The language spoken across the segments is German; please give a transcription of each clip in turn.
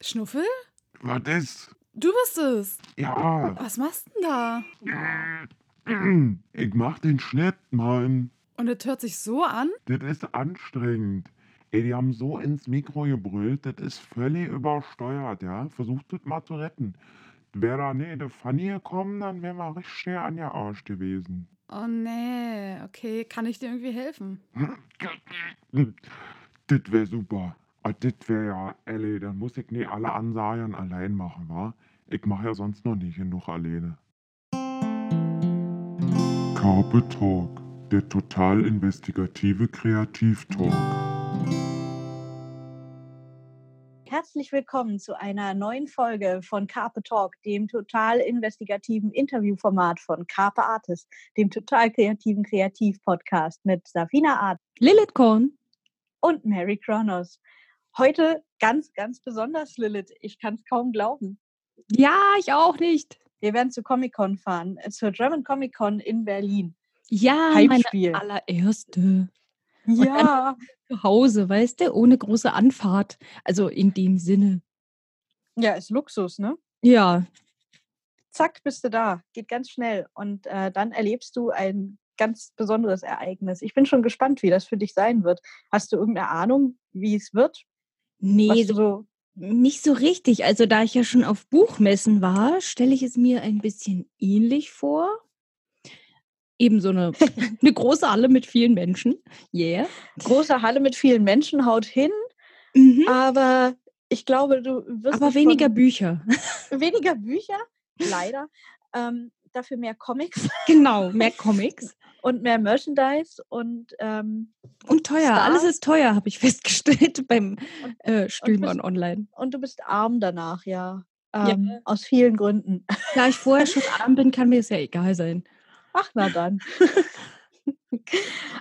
Schnuffel? Was ist? Du bist es. Ja. Was machst du denn da? Ich mach den Schnitt, Mann. Und das hört sich so an? Das ist anstrengend. Ey, die haben so ins Mikro gebrüllt, das ist völlig übersteuert, ja. Versucht das mal zu retten. Wäre da nee, der Fanny gekommen, dann wären wir richtig an der Arsch gewesen. Oh nee, okay. Kann ich dir irgendwie helfen? Das wäre super. Ah, Das wäre ja, Ellie, dann muss ich nie alle Ansagen allein machen, wa? Ich mache ja sonst noch nicht genug alleine. Carpe Talk, der total investigative Kreativtalk. Herzlich willkommen zu einer neuen Folge von Carpe Talk, dem total investigativen Interviewformat von Carpe Artist, dem total kreativen Kreativ-Podcast mit Safina Art Lilith Korn. und Mary Kronos. Heute ganz, ganz besonders, Lilith. Ich kann es kaum glauben. Ja, ich auch nicht. Wir werden zu Comic-Con fahren, äh, zur German Comic-Con in Berlin. Ja, Heimspiel. meine allererste. Ja, Zu Hause, weißt du, ohne große Anfahrt. Also in dem Sinne. ja, ist Luxus, ne? Ja, Zack, bist du da. Geht ganz schnell. Und äh, dann erlebst du ein ganz besonderes Ereignis. Ich bin schon gespannt, wie das für dich sein wird. Hast du irgendeine Ahnung, wie es wird? nee, so, so nicht so richtig. Also da ich ja schon auf Buchmessen war, stelle ich es mir ein bisschen ähnlich vor. Eben so eine, eine große Halle mit vielen Menschen. Yeah. große Halle mit vielen Menschen haut hin, Mhm. aber ich glaube, du wirst Aber weniger von- Bücher. weniger Bücher, leider. Ähm, dafür mehr Comics genau, mehr Comics. und mehr Merchandise und ähm, Und teuer. Alles Stars. ist teuer, habe ich festgestellt beim Und- äh, Stöbern bist- online. und du bist arm danach, ja. Ja. Ähm, Aus vielen Gründen. Da ich vorher schon arm bin, kann mir es ja egal sein. Ach, na dann.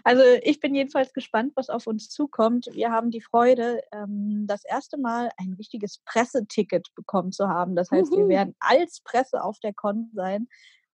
Also ich bin jedenfalls gespannt, was auf uns zukommt. Wir haben die Freude, ähm, das erste Mal ein richtiges Presseticket bekommen zu haben. Das heißt, wir werden als Presse auf der Con sein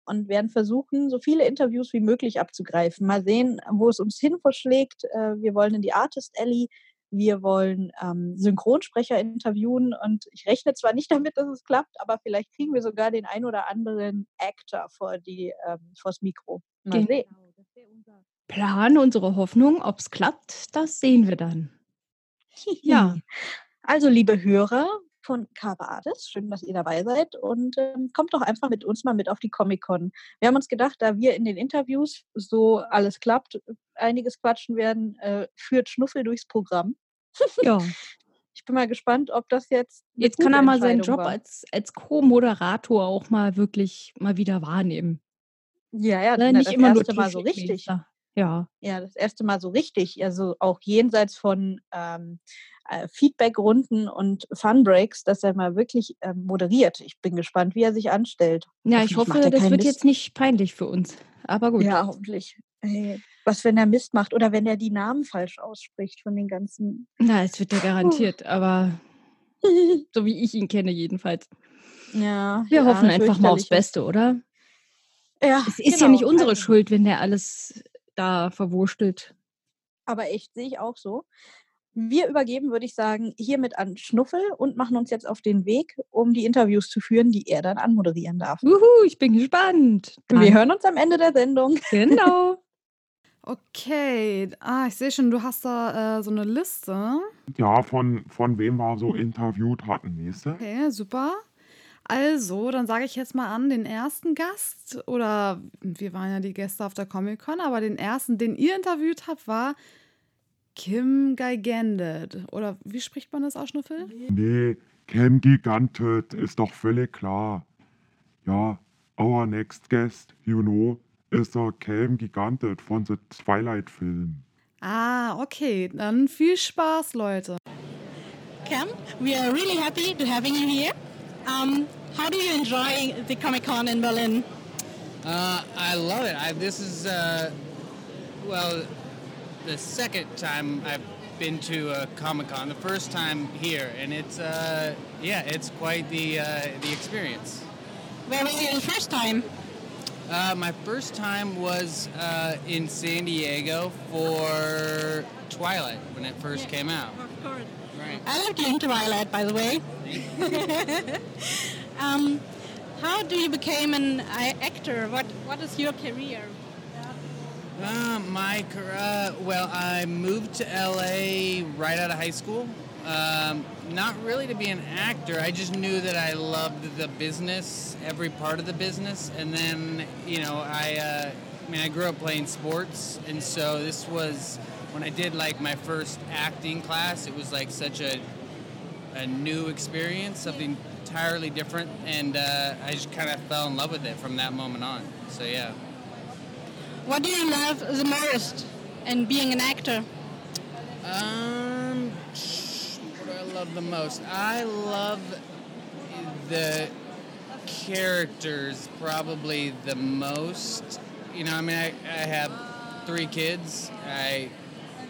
und werden versuchen, so viele Interviews wie möglich abzugreifen. Mal sehen, wo es uns hin verschlägt. Äh, Wir wollen in die Artist Alley. Wir wollen ähm, Synchronsprecher interviewen und ich rechne zwar nicht damit, dass es klappt, aber vielleicht kriegen wir sogar den ein oder anderen Actor vor die ähm, vors Mikro. Mal. Genau, das wäre unser Plan, unsere Hoffnung. Ob es klappt, das sehen wir dann. Ja. Also, liebe Hörer von Artist, schön, dass ihr dabei seid und ähm, kommt doch einfach mit uns mal mit auf die Comic-Con. Wir haben uns gedacht, da wir in den Interviews so alles klappt, einiges quatschen werden, äh, führt Schnuffel durchs Programm. ja. Ich bin mal gespannt, ob das jetzt. Jetzt kann er mal seinen Job war. als, als Co-Moderator auch mal wirklich mal wieder wahrnehmen. Ja, ja, na, Nicht das immer nur Mal so richtig. T-Shirt-Leser. Ja. Ja, das erste Mal so richtig. Also auch jenseits von ähm, äh, Feedback-Runden und Funbreaks, dass er mal wirklich ähm, moderiert. Ich bin gespannt, wie er sich anstellt. Ja, ich Hoffentlich hoffe, das wird Mist. jetzt nicht peinlich für uns. Aber gut. Ja, hoffentlich. Was, wenn er Mist macht oder wenn er die Namen falsch ausspricht von den ganzen. Na, es wird ja garantiert, aber so wie ich ihn kenne jedenfalls. ja, Wir ja, hoffen einfach mal aufs. Beste, oder? Ja, Es ist ja genau, nicht unsere Schuld, wenn der alles da verwurstelt. Aber echt, sehe ich auch so. Wir übergeben, würde ich sagen, hiermit an Schnuffel und machen uns jetzt auf den Weg, um die Interviews zu führen, die er dann anmoderieren darf. Juhu, ich bin gespannt. Wir Dann- hören uns am Ende der Sendung. Genau. Okay. Ah, ich sehe schon, du hast da äh, so eine Liste. Ja, von, von wem wir so interviewt hatten, nächste? Okay, super. Also, dann sage ich jetzt mal an, den ersten Gast, oder wir waren ja die Gäste auf der Comic-Con, aber den ersten, den ihr interviewt habt, war Kim Gigandet. Oder wie spricht man das aus, Schnuffel? Nee, Cam Gigantet, ist doch völlig klar. Ja, our next guest, you know, ist der Cam Gigantet von the Twilight-Film. Ah, okay. Dann viel Spaß, Leute. Cam, we are really happy to having you here. Um, how do you enjoy the Comic Con in Berlin? Uh, I love it. I, this is, uh, well, the second time I've been to a Comic Con. The first time here, and it's, uh, yeah, it's quite the uh, the experience. Where were you the first time? Uh, my first time was uh, in San Diego for Twilight when it first came out. Of course. Right. I love doing Twilight, by the way. um, how do you become an actor? What What is your career? Uh, my uh, well, I moved to LA right out of high school. Um, not really to be an actor. I just knew that I loved the business, every part of the business, and then you know I. Uh, I mean, I grew up playing sports, and so this was when I did like my first acting class. It was like such a a new experience, something entirely different, and uh, I just kind of fell in love with it from that moment on. So yeah. What do you love the most in being an actor? Um, what do I love the most? I love the characters probably the most. You know, I mean, I, I have three kids. I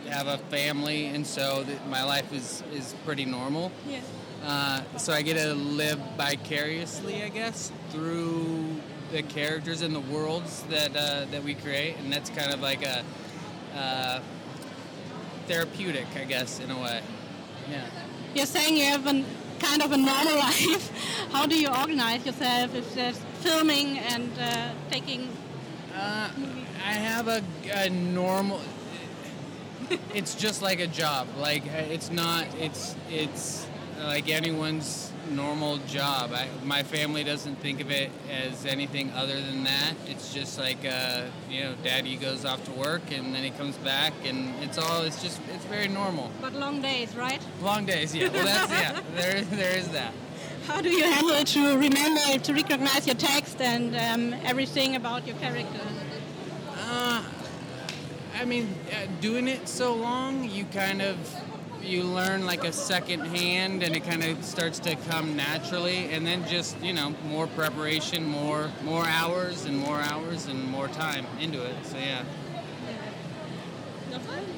have a family, and so th- my life is, is pretty normal. Yes. Uh, so I get to live vicariously, I guess, through the characters and the worlds that uh, that we create, and that's kind of like a uh, therapeutic, I guess, in a way. Yeah. You're saying you have a kind of a normal life. How do you organize yourself if there's filming and uh, taking? Uh, I have a, a normal. It's just like a job. Like it's not. It's it's like anyone's normal job. I, my family doesn't think of it as anything other than that. It's just like uh, you know, daddy goes off to work and then he comes back, and it's all. It's just. It's very normal. But long days, right? Long days. Yeah. Well, that's yeah. There there is that. How do you handle it to remember to recognize your text and um, everything about your character? Uh, I mean, uh, doing it so long, you kind of you learn like a second hand, and it kind of starts to come naturally. And then just you know, more preparation, more more hours, and more hours, and more time into it. So yeah.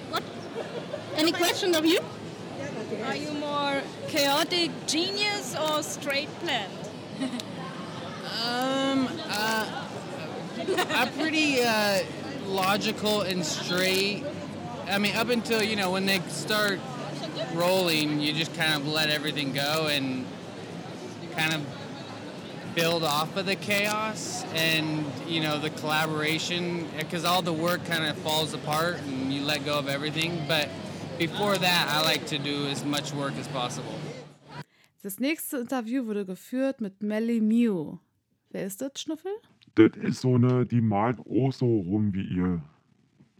What? Any question of you? Are you more chaotic genius or straight planned? Um, uh, I'm pretty uh, logical and straight. I mean, up until you know when they start rolling, you just kind of let everything go and kind of build off of the chaos and you know the collaboration because all the work kind of falls apart and you let go of everything. But before that, I like to do as much work as possible. Das nächste Interview wurde geführt mit Melly Mew. Wer ist das, Schnuffel? Das ist so eine, die malt auch so rum wie ihr.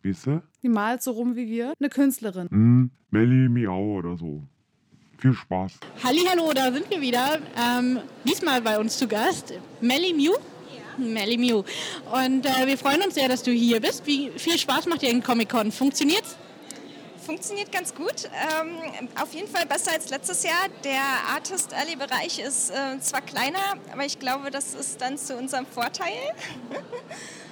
Weißt du? Die malt so rum wie wir. Eine Künstlerin. Hm, Melli Miau oder so. Viel Spaß. Hallo, da sind wir wieder. Ähm, diesmal bei uns zu Gast Melly Mew. Melly Mew. Und äh, wir freuen uns sehr, dass du hier bist. Wie viel Spaß macht dir in Comic-Con? Funktioniert's? Funktioniert ganz gut. Ähm, auf jeden Fall besser als letztes Jahr. Der Artist Alley Bereich ist äh, zwar kleiner, aber ich glaube, das ist dann zu unserem Vorteil.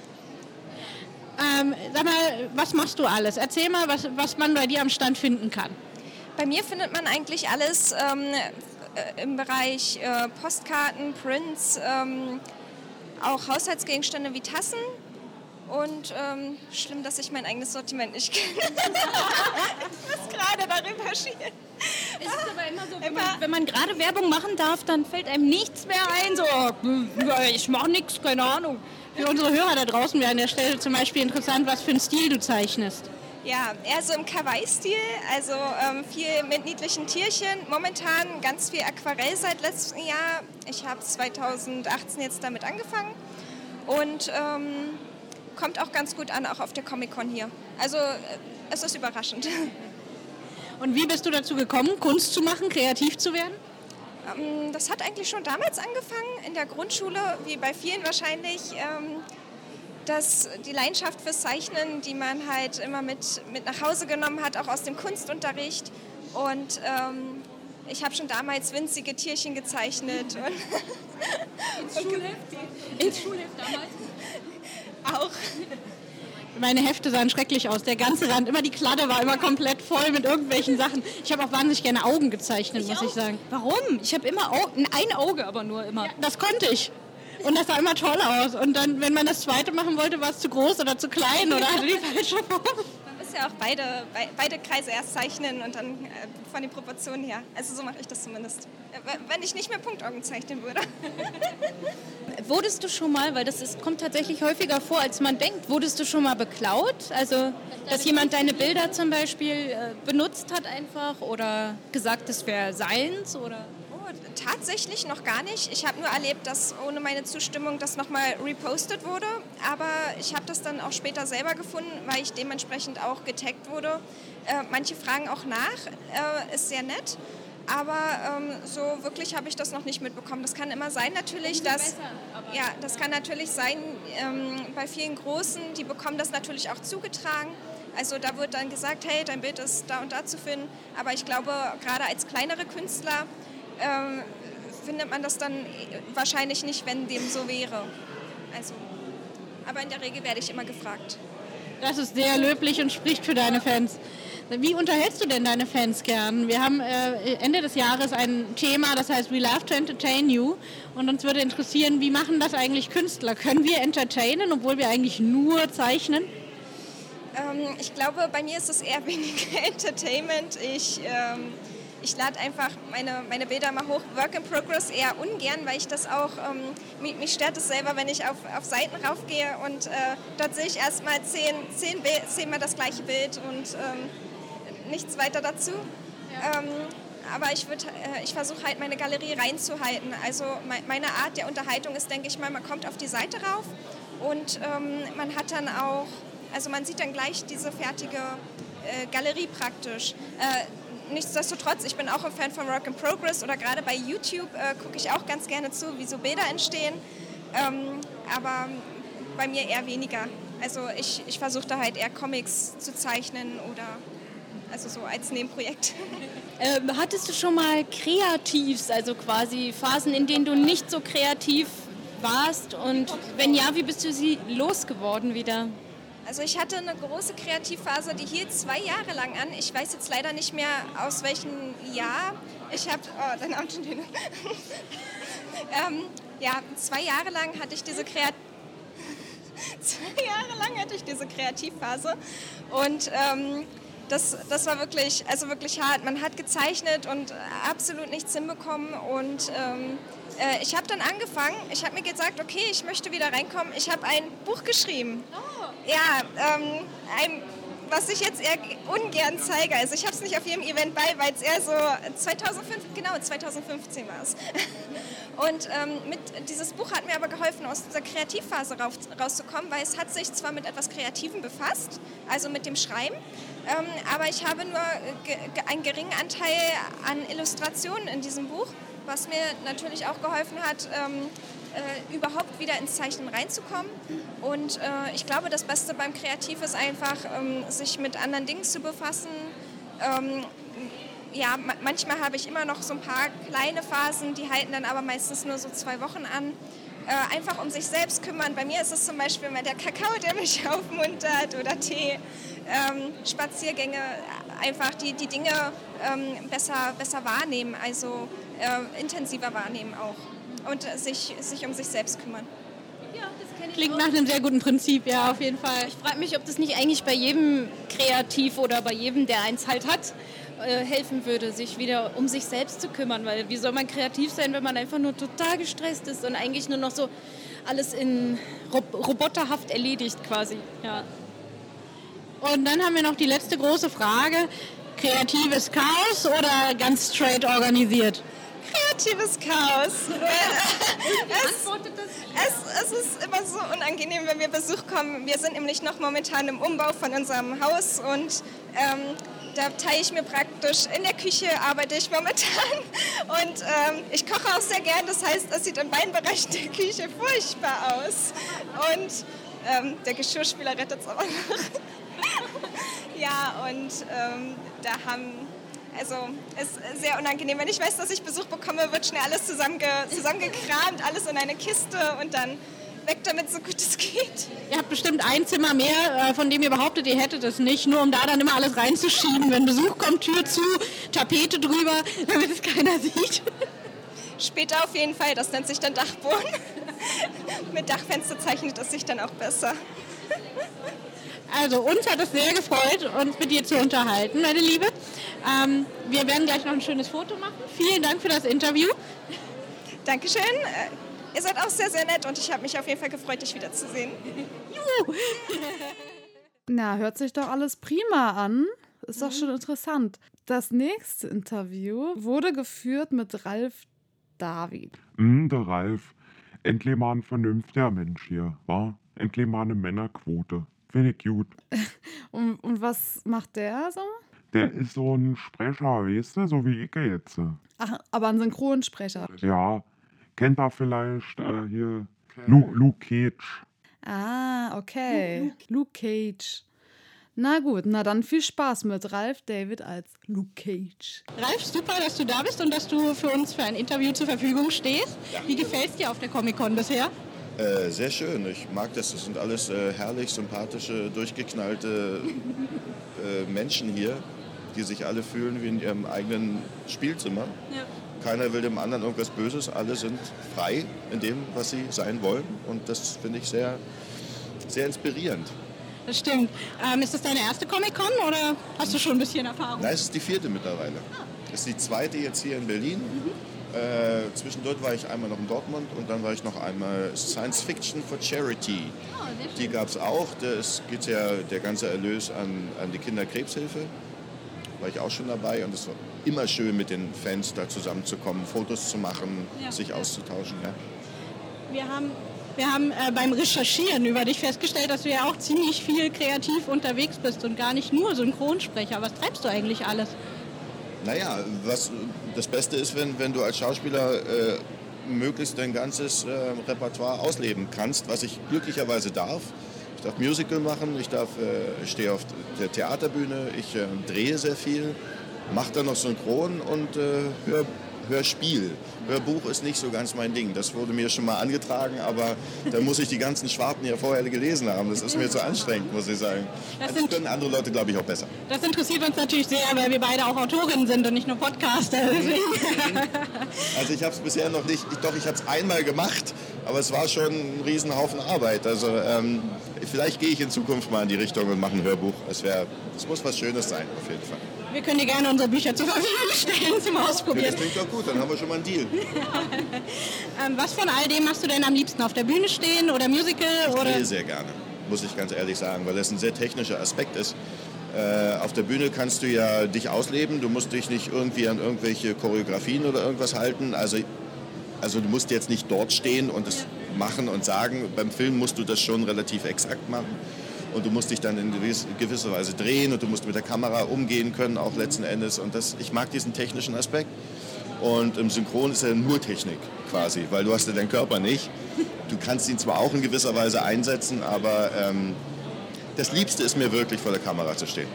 Ähm, sag mal, was machst du alles? Erzähl mal, was, was man bei dir am Stand finden kann. Bei mir findet man eigentlich alles ähm, äh, im Bereich äh, Postkarten, Prints, ähm, auch Haushaltsgegenstände wie Tassen. Und ähm, schlimm, dass ich mein eigenes Sortiment nicht kenne. ich muss gerade darüber schielen. Es ist aber immer so, wenn man, wenn man gerade Werbung machen darf, dann fällt einem nichts mehr ein. So, äh, ich mache nichts, keine Ahnung. Für unsere Hörer da draußen wäre an der Stelle zum Beispiel interessant, was für einen Stil du zeichnest. Ja, eher so im Kawaii-Stil, also ähm, viel mit niedlichen Tierchen. Momentan ganz viel Aquarell seit letztem Jahr. Ich habe 2018 jetzt damit angefangen und ähm, kommt auch ganz gut an, auch auf der Comic-Con hier. Also äh, es ist überraschend. Und wie bist du dazu gekommen, Kunst zu machen, kreativ zu werden? Ähm, das hat eigentlich schon damals angefangen, in der Grundschule, wie bei vielen wahrscheinlich. Ähm, dass die Leidenschaft fürs Zeichnen, die man halt immer mit, mit nach Hause genommen hat, auch aus dem Kunstunterricht. Und ähm, ich habe schon damals winzige Tierchen gezeichnet. Und Ins Schulheft? Ins Schulheft damals? auch. Meine Hefte sahen schrecklich aus. Der ganze Rand, immer die Kladde war immer komplett voll mit irgendwelchen Sachen. Ich habe auch wahnsinnig gerne Augen gezeichnet, muss ich sagen. Warum? Ich habe immer Au ein Auge, aber nur immer. Das konnte ich. Und das sah immer toll aus. Und dann, wenn man das zweite machen wollte, war es zu groß oder zu klein oder hatte die falsche Form. Muss ja auch beide, beide Kreise erst zeichnen und dann äh, von den Proportionen her. Also so mache ich das zumindest. Äh, wenn ich nicht mehr Punktaugen zeichnen würde. Wurdest du schon mal, weil das ist, kommt tatsächlich häufiger vor, als man denkt, wurdest du schon mal beklaut? Also, dass jemand deine Bilder zum Beispiel äh, benutzt hat einfach oder gesagt, das wäre seins oder? Tatsächlich noch gar nicht. Ich habe nur erlebt, dass ohne meine Zustimmung das nochmal repostet wurde. Aber ich habe das dann auch später selber gefunden, weil ich dementsprechend auch getaggt wurde. Äh, manche fragen auch nach, äh, ist sehr nett. Aber ähm, so wirklich habe ich das noch nicht mitbekommen. Das kann immer sein natürlich, dass ja, das kann natürlich sein ähm, bei vielen Großen, die bekommen das natürlich auch zugetragen. Also da wird dann gesagt, hey, dein Bild ist da und da zu finden. Aber ich glaube, gerade als kleinere Künstler ähm, findet man das dann wahrscheinlich nicht, wenn dem so wäre. Also, aber in der Regel werde ich immer gefragt. Das ist sehr löblich und spricht für deine Fans. Wie unterhältst du denn deine Fans gern? Wir haben äh, Ende des Jahres ein Thema, das heißt We Love to Entertain You. Und uns würde interessieren, wie machen das eigentlich Künstler? Können wir entertainen, obwohl wir eigentlich nur zeichnen? Ähm, ich glaube, bei mir ist es eher weniger Entertainment. Ich, ähm, ich lade einfach meine, meine Bilder mal hoch. Work in Progress eher ungern, weil ich das auch, ähm, mich, mich, stört es selber, wenn ich auf, auf Seiten raufgehe und äh, dort sehe ich erstmal zehn, zehn, zehnmal das gleiche Bild und ähm, nichts weiter dazu. Ja. Ähm, aber ich, äh, ich versuche halt meine Galerie reinzuhalten. Also meine Art der Unterhaltung ist, denke ich mal, man kommt auf die Seite rauf und ähm, man hat dann auch, also man sieht dann gleich diese fertige äh, Galerie praktisch. Äh, nichtsdestotrotz, ich bin auch ein Fan von Work in Progress oder gerade bei YouTube äh, gucke ich auch ganz gerne zu, wie so Bilder entstehen. Ähm, aber bei mir eher weniger. Also ich, ich versuche da halt eher Comics zu zeichnen oder also so als Nebenprojekt. Ähm, hattest du schon mal Kreativs, also quasi Phasen, in denen du nicht so kreativ warst? Und wenn ja, wie bist du sie losgeworden wieder? Also ich hatte eine große Kreativphase, die hielt zwei Jahre lang an. Ich weiß jetzt leider nicht mehr aus welchem Jahr. Ich habe, oh, dein Amt schon ähm, Ja, zwei Jahre lang hatte ich diese Kreativphase. zwei Jahre lang hatte ich diese Kreativphase und ähm, das, das war wirklich, also wirklich hart. Man hat gezeichnet und absolut nichts hinbekommen und ähm, äh, ich habe dann angefangen, ich habe mir gesagt, okay, ich möchte wieder reinkommen. Ich habe ein Buch geschrieben. Oh. Ja, ähm, ein, was ich jetzt eher ungern zeige. Also ich habe es nicht auf jedem Event bei, weil es eher so 2005, genau 2015 war es. Und ähm, mit, dieses Buch hat mir aber geholfen, aus dieser Kreativphase raus, rauszukommen, weil es hat sich zwar mit etwas Kreativem befasst, also mit dem Schreiben, ähm, aber ich habe nur einen geringen Anteil an Illustrationen in diesem Buch, was mir natürlich auch geholfen hat, ähm, äh, überhaupt wieder ins Zeichnen reinzukommen. Und äh, ich glaube, das Beste beim Kreativ ist einfach, ähm, sich mit anderen Dingen zu befassen. Ähm, ja, manchmal habe ich immer noch so ein paar kleine Phasen, die halten dann aber meistens nur so zwei Wochen an. Äh, einfach um sich selbst kümmern. Bei mir ist es zum Beispiel mal der Kakao, der mich aufmuntert oder Tee, ähm, Spaziergänge, einfach die, die Dinge ähm, besser, besser wahrnehmen, also äh, intensiver wahrnehmen auch und sich, sich um sich selbst kümmern. Klingt nach einem sehr guten Prinzip, ja, auf jeden Fall. Ich frage mich, ob das nicht eigentlich bei jedem kreativ oder bei jedem, der eins halt hat, äh, helfen würde, sich wieder um sich selbst zu kümmern. Weil wie soll man kreativ sein, wenn man einfach nur total gestresst ist und eigentlich nur noch so alles in roboterhaft erledigt quasi. Ja. Und dann haben wir noch die letzte große Frage. Kreatives Chaos oder ganz straight organisiert? Kreatives Chaos. es, es, es, ist immer so unangenehm, wenn wir Besuch kommen. Wir sind nämlich noch momentan im Umbau von unserem Haus und ähm, da teile ich mir praktisch in der Küche, arbeite ich momentan. Und ähm, ich koche auch sehr gern, das heißt, das sieht in beiden Bereichen der Küche furchtbar aus. Und ähm, der Geschirrspüler rettet es aber noch. ja, und ähm, da haben, also ist sehr unangenehm. Wenn ich weiß, dass ich Besuch bekomme, wird schnell alles zusammenge zusammengekramt, alles in eine Kiste und dann weg damit, so gut es geht. Ihr habt bestimmt ein Zimmer mehr, äh, von dem ihr behauptet, ihr hättet es nicht, nur um da dann immer alles reinzuschieben. Wenn Besuch kommt, Tür zu, Tapete drüber, damit es keiner sieht. Später auf jeden Fall, das nennt sich dann Dachboden. mit Dachfenster zeichnet es sich dann auch besser. Also uns hat es sehr gefreut, uns mit dir zu unterhalten, meine Liebe. Ähm, wir werden gleich noch ein schönes Foto machen. Vielen Dank für das Interview. Dankeschön. Äh, ihr seid auch sehr, sehr nett und ich habe mich auf jeden Fall gefreut, dich wiederzusehen. Juhu. Na, hört sich doch alles prima an. Ist Mhm. doch schon interessant. Das nächste Interview wurde geführt mit Ralf David. Hm, der Ralf. Endlich mal ein vernünftiger Mensch hier, wa? Endlich mal eine Männerquote. Finde ich gut. Und, und was macht der so? Der ist so ein Sprecher, weißt du, so wie ich jetzt. Ach, aber ein Synchronsprecher. Ja, kennt er vielleicht äh, hier Lu Luke Cage. Ah, okay. Luke Cage. Na gut, na dann viel Spaß mit Ralf David als Luke Cage. Ralf, super, dass du da bist und dass du für uns für ein Interview zur Verfügung stehst. Wie gefällt es dir auf der Comic-Con bisher? Äh, sehr schön. Ich mag das. Das sind alles äh, herrlich sympathische, durchgeknallte äh, Menschen hier, die sich alle fühlen wie in ihrem eigenen Spielzimmer. Ja. Keiner will dem anderen irgendwas Böses. Alle sind frei in dem, was sie sein wollen. Und das finde ich sehr, sehr inspirierend. Das stimmt. Ähm, ist das deine erste Comic-Con oder hast du schon ein bisschen Erfahrung? Nein, es ist die vierte mittlerweile. Es ist die zweite jetzt hier in Berlin. Äh, zwischendurch war ich einmal noch in Dortmund und dann war ich noch einmal Science Fiction for Charity. Die gab es auch. Es geht ja der ganze Erlös an, an die Kinderkrebshilfe. War ich auch schon dabei und es war immer schön mit den Fans da zusammenzukommen, Fotos zu machen, Ja. sich auszutauschen. Ja. Wir haben, wir haben äh, beim Recherchieren über dich festgestellt, dass du ja auch ziemlich viel kreativ unterwegs bist und gar nicht nur Synchronsprecher. Was treibst du eigentlich alles? Naja, was das Beste ist, wenn, wenn du als Schauspieler äh, möglichst dein ganzes äh, Repertoire ausleben kannst, was ich glücklicherweise darf. Ich darf Musical machen, ich darf, äh, stehe auf der Theaterbühne, ich äh, drehe sehr viel, mache dann noch Synchron und äh, hör, Hörspiel. Hörbuch ist nicht so ganz mein Ding. Das wurde mir schon mal angetragen, aber da muss ich die ganzen Schwarten ja vorher gelesen haben. Das ist mir zu anstrengend, muss ich sagen. Das Das sind- können andere Leute, glaube ich, auch besser. Das interessiert uns natürlich sehr, weil wir beide auch Autorinnen sind und nicht nur Podcaster. Deswegen. Also ich habe es bisher noch nicht, ich, doch ich habe es einmal gemacht, aber es war schon ein Riesenhaufen Arbeit. Also ähm, vielleicht gehe ich in Zukunft mal in die Richtung und mache ein Hörbuch. Es wäre, es muss was Schönes sein, auf jeden Fall. Wir können dir gerne unsere Bücher zur Verfügung stellen zum Ja, Ausprobieren. das klingt doch gut, dann haben wir schon mal einen Deal. Ähm, was von all dem machst du denn am liebsten? Auf der Bühne stehen oder Musical? Ich oder? drehe sehr gerne, muss ich ganz ehrlich sagen, weil das ein sehr technischer Aspekt ist. Äh, auf der Bühne kannst du ja dich ausleben, du musst dich nicht irgendwie an irgendwelche Choreografien oder irgendwas halten. Also, also du musst jetzt nicht dort stehen und es machen und sagen. Beim Film musst du das schon relativ exakt machen. Und du musst dich dann in gewiss- gewisser Weise drehen und du musst mit der Kamera umgehen können, auch letzten Endes. Und das, ich mag diesen technischen Aspekt. Und im Synchron ist ja nur Technik quasi, weil du hast ja deinen Körper nicht. Du kannst ihn zwar auch in gewisser Weise einsetzen, aber ähm, das Liebste ist mir wirklich vor der Kamera zu stehen.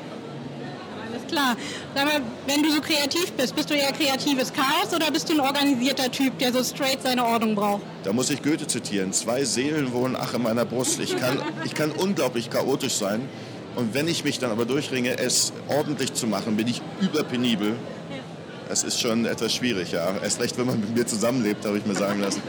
Klar. Sag mal, wenn du so kreativ bist, bist du eher kreatives Chaos oder bist du ein organisierter Typ, der so straight seine Ordnung braucht? Da muss ich Goethe zitieren. Zwei Seelen wohnen ach in meiner Brust. Ich kann, ich kann unglaublich chaotisch sein. Und wenn ich mich dann aber durchringe, es ordentlich zu machen, bin ich überpenibel. Das ist schon etwas schwierig, ja. Erst recht, wenn man mit mir zusammenlebt, habe ich mir sagen lassen.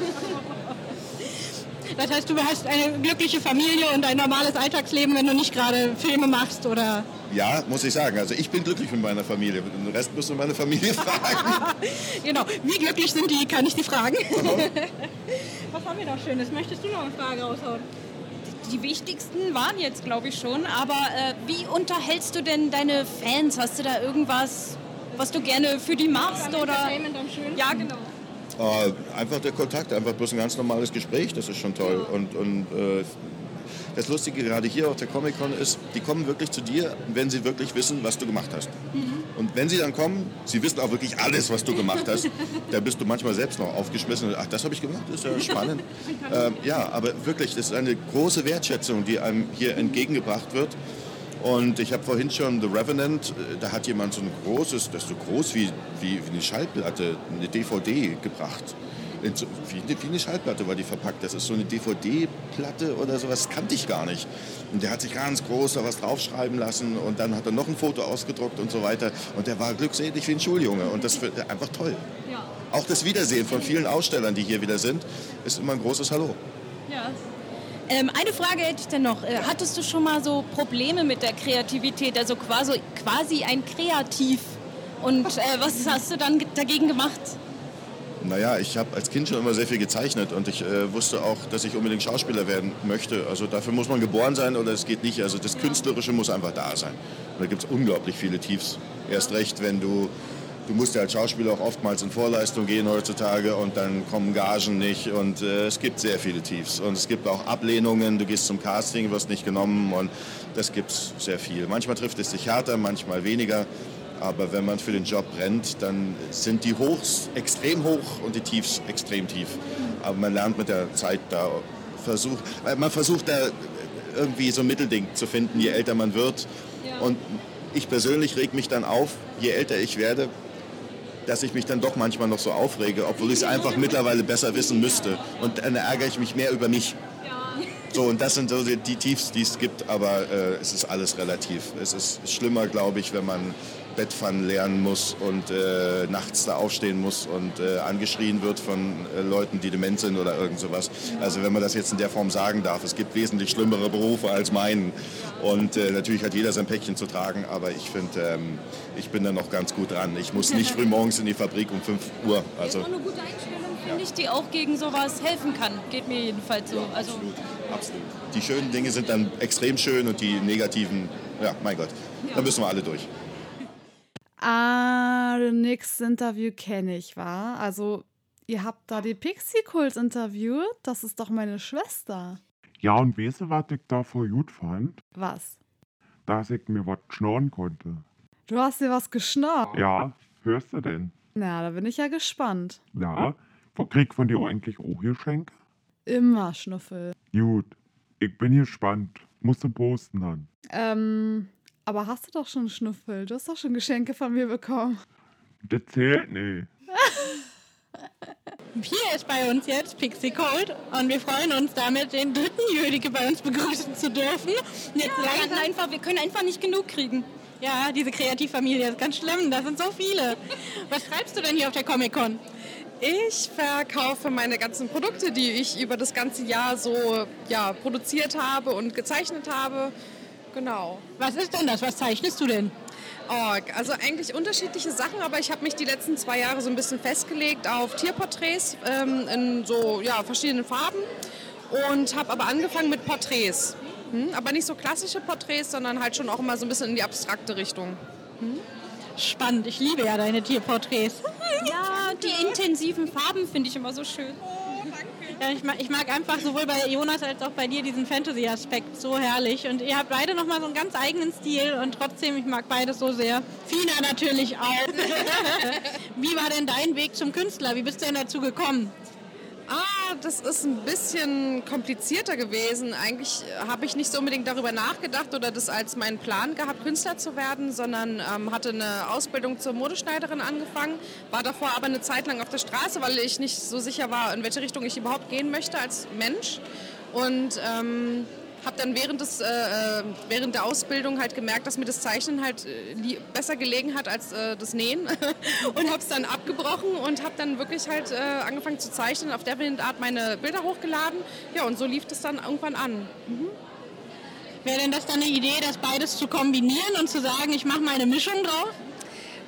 Das heißt, du hast eine glückliche Familie und ein normales Alltagsleben, wenn du nicht gerade Filme machst oder... Ja, muss ich sagen. Also ich bin glücklich mit meiner Familie. Den Rest müssen wir meine Familie fragen. Genau. Wie glücklich sind die, kann ich die fragen. Was haben wir noch Schönes? Möchtest du noch eine Frage raushauen? Die wichtigsten waren jetzt, glaube ich, schon. Aber äh, wie unterhältst du denn deine Fans? Hast du da irgendwas, was du gerne für die machst? Oder? Entertainment am schönsten. Ja, genau. Äh, einfach der Kontakt, einfach bloß ein ganz normales Gespräch, das ist schon toll. Und, und äh, das Lustige gerade hier auf der Comic-Con ist, die kommen wirklich zu dir, wenn sie wirklich wissen, was du gemacht hast. Und wenn sie dann kommen, sie wissen auch wirklich alles, was du gemacht hast. da bist du manchmal selbst noch aufgeschmissen und ach, das habe ich gemacht, das ist ja spannend. ähm, ja, aber wirklich, das ist eine große Wertschätzung, die einem hier entgegengebracht wird. Und ich habe vorhin schon The Revenant, äh, da hat jemand so ein großes, das ist so groß wie, wie, wie eine Schallplatte, eine DVD gebracht. so, wie, eine, wie eine Schallplatte war die verpackt. Das ist so eine DVD-Platte oder sowas, kannte ich gar nicht. Und der hat sich ganz groß da was draufschreiben lassen und dann hat er noch ein Foto ausgedruckt und so weiter. Und der war glückselig wie ein Schuljunge und das wird einfach toll. Ja. Auch das Wiedersehen von vielen Ausstellern, die hier wieder sind, ist immer ein großes Hallo. Ja. Ähm, eine Frage hätte ich denn noch. Äh, hattest du schon mal so Probleme mit der Kreativität, also quasi, quasi ein Kreativ? Und äh, was hast du dann dagegen gemacht? Naja, ich habe als Kind schon immer sehr viel gezeichnet und ich äh, wusste auch, dass ich unbedingt Schauspieler werden möchte. Also dafür muss man geboren sein oder es geht nicht. Also das Künstlerische muss einfach da sein. Und da gibt es unglaublich viele Tiefs. Erst recht, wenn du, du musst ja als Schauspieler auch oftmals in Vorleistung gehen heutzutage und dann kommen Gagen nicht und äh, es gibt sehr viele Tiefs. Und es gibt auch Ablehnungen, du gehst zum Casting, wirst nicht genommen und das gibt es sehr viel. Manchmal trifft es dich härter, manchmal weniger. Aber wenn man für den Job brennt, dann sind die Hochs extrem hoch und die Tiefs extrem tief. Aber man lernt mit der Zeit da versucht, äh, man versucht da irgendwie so ein Mittelding zu finden, je älter man wird. Und ich persönlich reg mich dann auf, je älter ich werde, dass ich mich dann doch manchmal noch so aufrege, obwohl ich es einfach mittlerweile besser wissen müsste. Und dann ärgere ich mich mehr über mich. So, und das sind so die die Tiefs, die es gibt, aber äh, es ist alles relativ. Es ist schlimmer, glaube ich, wenn man Bettpfannen lernen muss und äh, nachts da aufstehen muss und äh, angeschrien wird von äh, Leuten, die dement sind oder irgend sowas. Also wenn man das jetzt in der Form sagen darf, es gibt wesentlich schlimmere Berufe als meinen. Und äh, natürlich hat jeder sein Päckchen zu tragen, aber ich finde, ähm, ich bin da noch ganz gut dran. Ich muss nicht früh morgens in die Fabrik um 5 Uhr. Also, Das ist auch eine gute Einstellung, finde ich, die auch gegen sowas helfen kann. Geht mir jedenfalls so. Also, absolut. Die schönen Dinge sind dann extrem schön und die negativen, ja, mein Gott, da müssen wir alle durch. Ah, nächste Interview kenne ich, war. Also, ihr habt da die Pixie Kult interviewt. Das ist doch meine Schwester. Ja, und weißt du, was ich da voll gut fand? Was? Dass ich mir was schnorren konnte. Du hast dir was geschnarrt? Ja, hörst du denn? Na, da bin ich ja gespannt. Ja, krieg von dir eigentlich auch Geschenke? Immer Schnuffel. Gut, ich bin gespannt. Musst du posten dann. Ähm, aber hast du doch schon Schnuffel? Du hast doch schon Geschenke von mir bekommen. Das zählt nicht. Hier ist bei uns jetzt Pixie Cold und wir freuen uns damit, den dritten Jüdike bei uns begrüßen zu dürfen. Und Jetzt wir, langsam, einfach, wir können einfach nicht genug kriegen. ja, diese Kreativfamilie ist ganz schlimm, das sind so viele. Was schreibst du denn hier auf der Comic-Con? Ich verkaufe meine ganzen Produkte, die ich über das ganze Jahr so ja, produziert habe und gezeichnet habe. Genau. Was ist denn das? Was zeichnest du denn? Oh, also eigentlich unterschiedliche Sachen, aber ich habe mich die letzten zwei Jahre so ein bisschen festgelegt auf Tierporträts ähm, in so ja, verschiedenen Farben und habe aber angefangen mit Porträts. Hm? Aber nicht so klassische Porträts, sondern halt schon auch immer so ein bisschen in die abstrakte Richtung. Spannend, ich liebe ja deine Tierporträts. Ja, die intensiven Farben finde ich immer so schön. Ja, ich, mag, ich mag einfach sowohl bei Jonas als auch bei dir diesen Fantasy-Aspekt so herrlich. Und ihr habt beide nochmal so einen ganz eigenen Stil und trotzdem, ich mag beides so sehr. Fina natürlich auch. Wie war denn dein Weg zum Künstler? Wie bist du denn dazu gekommen? Ah, das ist ein bisschen komplizierter gewesen. Eigentlich habe ich nicht so unbedingt darüber nachgedacht oder das als meinen Plan gehabt, Künstler zu werden, sondern ähm, hatte eine Ausbildung zur Modeschneiderin angefangen, war davor aber eine Zeit lang auf der Straße, weil ich nicht so sicher war, in welche Richtung ich überhaupt gehen möchte als Mensch. Und ähm, habe dann während, des, äh, äh, während der Ausbildung halt gemerkt, dass mir das Zeichnen halt äh, besser gelegen hat als äh, das Nähen und habe es dann abgebrochen und habe dann wirklich halt äh, angefangen zu zeichnen, auf der Art meine Bilder hochgeladen. Ja, und so lief das dann irgendwann an. Wäre denn das dann eine Idee, das beides zu kombinieren und zu sagen, ich mache mal eine Mischung drauf?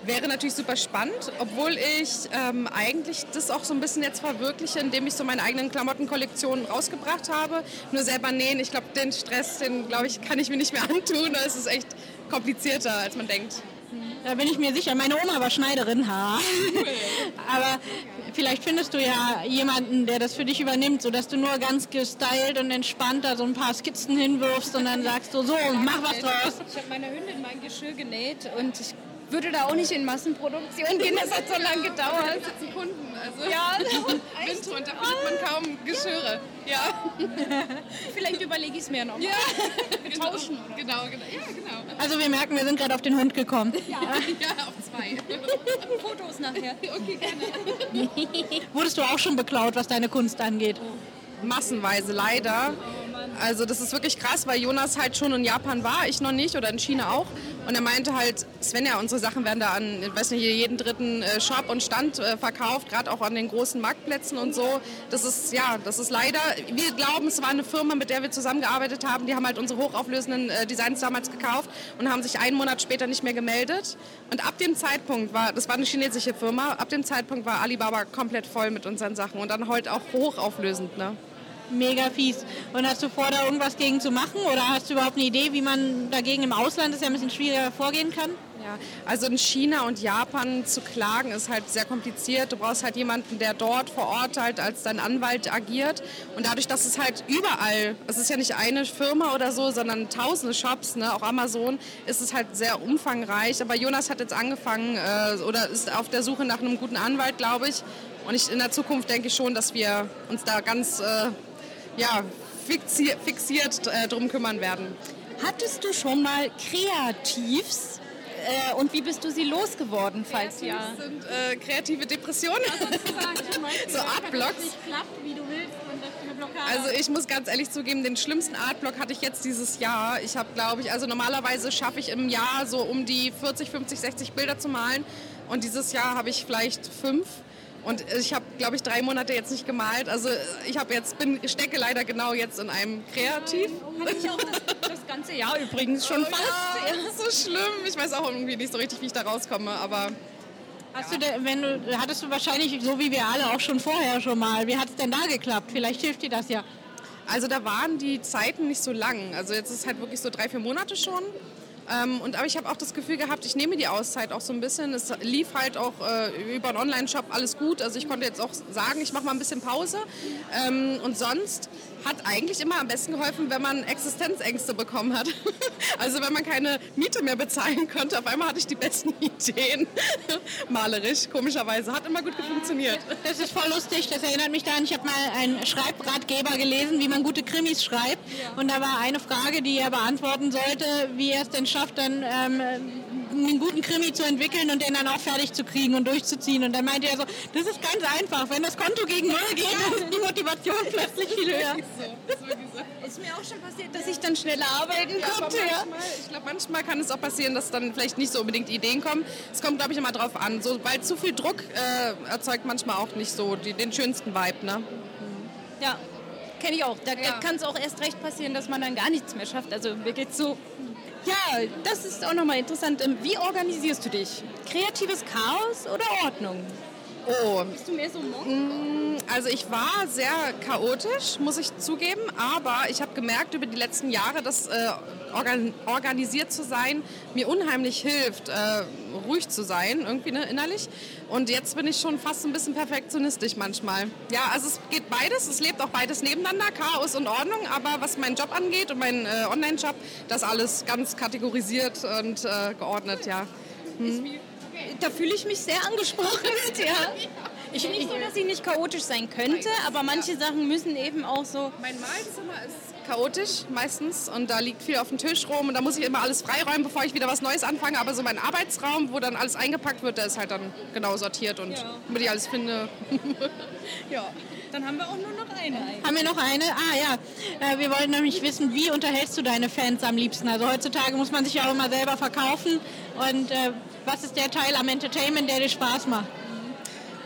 Wäre natürlich super spannend, obwohl ich ähm, eigentlich das auch so ein bisschen jetzt verwirkliche, indem ich so meine eigenen Klamottenkollektionen rausgebracht habe. Nur selber nähen, ich glaube, den Stress, den glaube ich, kann ich mir nicht mehr antun. Es ist echt komplizierter, als man denkt. Da bin ich mir sicher. Meine Oma war Schneiderin. Ha. Aber vielleicht findest du ja jemanden, der das für dich übernimmt, sodass du nur ganz gestylt und entspannt da so ein paar Skizzen hinwirfst und dann sagst du, so, mach was draus. Ich habe meiner Hündin mein Geschirr genäht und ich würde da auch nicht in Massenproduktion gehen, das hat so lange gedauert. sitzen Kunden, also Ja, Winter und da findet man kaum Geschirre. Ja. Vielleicht überlege ich es mir noch. Ja, wir tauschen. Genau, genau. Ja, genau. Also wir merken, wir sind gerade auf den Hund gekommen. Ja, auf zwei. Fotos nachher. Okay, gerne. Wurdest du auch schon beklaut, was deine Kunst angeht? Massenweise, leider. Also das ist wirklich krass, weil Jonas halt schon in Japan war, ich noch nicht oder in China auch. Und er meinte halt, Svenja, unsere Sachen werden da an, ich weiß nicht, jeden dritten äh, Shop und Stand äh, verkauft, gerade auch an den großen Marktplätzen und so. Das ist, ja, das ist leider, wir glauben, es war eine Firma, mit der wir zusammengearbeitet haben. Die haben halt unsere hochauflösenden äh, Designs damals gekauft und haben sich einen Monat später nicht mehr gemeldet. Und ab dem Zeitpunkt war, das war eine chinesische Firma, ab dem Zeitpunkt war Alibaba komplett voll mit unseren Sachen und dann halt auch hochauflösend, ne? Mega fies. Und hast du vor, da irgendwas gegen zu machen? Oder hast du überhaupt eine Idee, wie man dagegen im Ausland, das ja ein bisschen schwieriger, vorgehen kann? Ja, also in China und Japan zu klagen ist halt sehr kompliziert. Du brauchst halt jemanden, der dort vor Ort halt als dein Anwalt agiert. Und dadurch, dass es halt überall, es ist ja nicht eine Firma oder so, sondern tausende Shops, ne, auch Amazon, ist es halt sehr umfangreich. Aber Jonas hat jetzt angefangen äh, oder ist auf der Suche nach einem guten Anwalt, glaube ich. Und ich, in der Zukunft denke ich schon, dass wir uns da ganz äh, ja, fixiert, fixiert äh, drum kümmern werden. Hattest du schon mal Kreativs? Äh, und wie bist du sie losgeworden, falls ja? Das sind äh, kreative Depressionen. so Artblocks. klappt, wie du willst und das eine Blockade. Also ich muss ganz ehrlich zugeben, den schlimmsten Artblock hatte ich jetzt dieses Jahr. Ich habe, glaube ich, also normalerweise schaffe ich im Jahr so um die 40, 50, 60 Bilder zu malen. Und dieses Jahr habe ich vielleicht fünf. Und ich habe, glaube ich, drei Monate jetzt nicht gemalt. Also ich habe jetzt bin stecke leider genau jetzt in einem Kreativ. Hatte ich auch das, das ganze Jahr übrigens schon fast. Ja, das ist so schlimm. Ich weiß auch irgendwie nicht so richtig, wie ich da rauskomme. Aber Hast du denn, wenn du, hattest du wahrscheinlich, so wie wir alle, auch schon vorher schon mal. Wie hat es denn da geklappt? Vielleicht hilft dir das ja. Also da waren die Zeiten nicht so lang. Also jetzt ist es halt wirklich so drei, vier Monate schon. Ähm, und, aber ich habe auch das Gefühl gehabt, ich nehme die Auszeit auch so ein bisschen. Es lief halt auch äh, über einen Online-Shop alles gut. Also ich konnte jetzt auch sagen, ich mache mal ein bisschen Pause. Ähm, und sonst hat eigentlich immer am besten geholfen, wenn man Existenzängste bekommen hat. Also wenn man keine Miete mehr bezahlen konnte, auf einmal hatte ich die besten Ideen. Malerisch, komischerweise. Hat immer gut funktioniert. Das ist voll lustig. Das erinnert mich daran, ich habe mal einen Schreibratgeber gelesen, wie man gute Krimis schreibt. Und da war eine Frage, die er beantworten sollte, wie er es denn schafft, dann ähm, einen guten Krimi zu entwickeln und den dann auch fertig zu kriegen und durchzuziehen. Und dann meinte er so, das ist ganz einfach. Wenn das Konto gegen Null geht, dann ist die Motivation plötzlich viel höher. Ist mir auch schon passiert, dass ich dann schneller arbeiten Ja, konnte. Ja. manchmal, ich glaube, manchmal kann es auch passieren, dass dann vielleicht nicht so unbedingt Ideen kommen. Es kommt, glaube ich, immer drauf an. So, weil zu viel Druck äh, erzeugt manchmal auch nicht so die, den schönsten Vibe. Ne? Ja, kenne ich auch. Da Ja. kann es auch erst recht passieren, dass man dann gar nichts mehr schafft. Also wirklich so. Ja, das ist auch nochmal interessant. Ähm, Wie organisierst du dich? Kreatives Chaos oder Ordnung? Oh, Bist du mehr so Monk? also ich war sehr chaotisch, muss ich zugeben, aber ich habe gemerkt über die letzten Jahre, dass äh, organ organisiert zu sein mir unheimlich hilft, äh, ruhig zu sein, irgendwie ne, innerlich. Und jetzt bin ich schon fast ein bisschen perfektionistisch manchmal. Ja, also es geht beides, es lebt auch beides nebeneinander, Chaos und Ordnung, aber was meinen Job angeht und meinen äh, Online-Job, das alles ganz kategorisiert und äh, geordnet, ja. Da fühle ich mich sehr angesprochen. ja. Ich bin nicht so, dass ich nicht chaotisch sein könnte, aber manche Sachen müssen eben auch so. Mein Malzimmer ist chaotisch meistens und da liegt viel auf dem Tisch rum und da muss ich immer alles freiräumen, bevor ich wieder was Neues anfange. Aber so mein Arbeitsraum, wo dann alles eingepackt wird, der ist halt dann genau sortiert und Ja. damit ich alles finde. ja. Dann haben wir auch nur noch eine. Haben wir noch eine? Ah ja, äh, wir wollten nämlich wissen, wie unterhältst du deine Fans am liebsten? Also heutzutage muss man sich ja auch immer selber verkaufen. Und äh, was ist der Teil am Entertainment, der dir Spaß macht?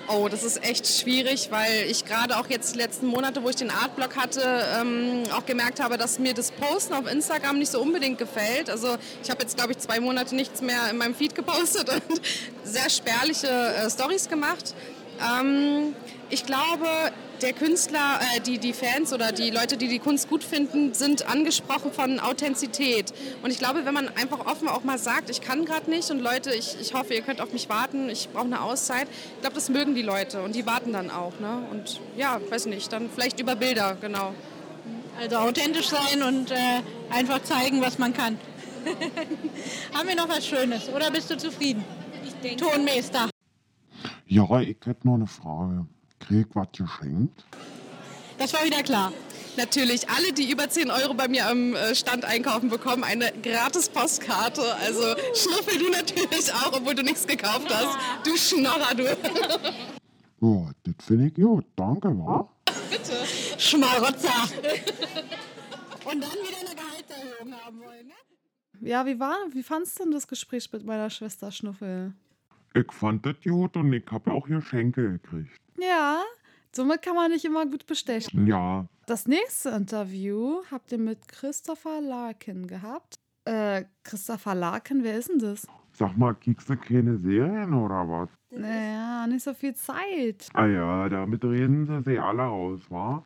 Oh, das ist echt schwierig, weil ich gerade auch jetzt die letzten Monate, wo ich den Artblock hatte, ähm, auch gemerkt habe, dass mir das Posten auf Instagram nicht so unbedingt gefällt. Also ich habe jetzt, glaube ich, zwei Monate nichts mehr in meinem Feed gepostet und sehr spärliche äh, Stories gemacht. Ähm, ich glaube, der Künstler, äh, die, die Fans oder die Leute, die die Kunst gut finden, sind angesprochen von Authentizität. Und ich glaube, wenn man einfach offen auch mal sagt, ich kann gerade nicht und Leute, ich, ich hoffe, ihr könnt auf mich warten, ich brauche eine Auszeit, ich glaube, das mögen die Leute und die warten dann auch. Ne? Und ja, weiß nicht, dann vielleicht über Bilder, genau. Also authentisch sein und äh, einfach zeigen, was man kann. Haben wir noch was Schönes oder bist du zufrieden? Ich denke, Tonmeister. Ja, ich hätte noch eine Frage. Krieg was geschenkt? Das war wieder klar. Natürlich, alle, die über 10 Euro bei mir am äh, Stand einkaufen, bekommen eine gratis Postkarte. Also schnuffel du natürlich auch, obwohl du nichts gekauft hast. Du Schnorrer, du. Ja, das finde ich gut. Danke, wa? Schmarotzer. Und dann wieder eine Gehaltserhöhung haben wollen, ne? Ja, wie war, wie fandst du denn das Gespräch mit meiner Schwester Schnuffel? Ich fand das gut und ich habe auch Geschenke gekriegt. Ja, somit kann man nicht immer gut bestechen. Ja, Das nächste Interview habt ihr mit Christopher Larkin gehabt. Äh, Christopher Larkin, wer ist denn das? sag mal, kriegst du keine Serien oder was? Naja, nicht so viel Zeit. Ah ja, damit reden sie sich alle aus, wa?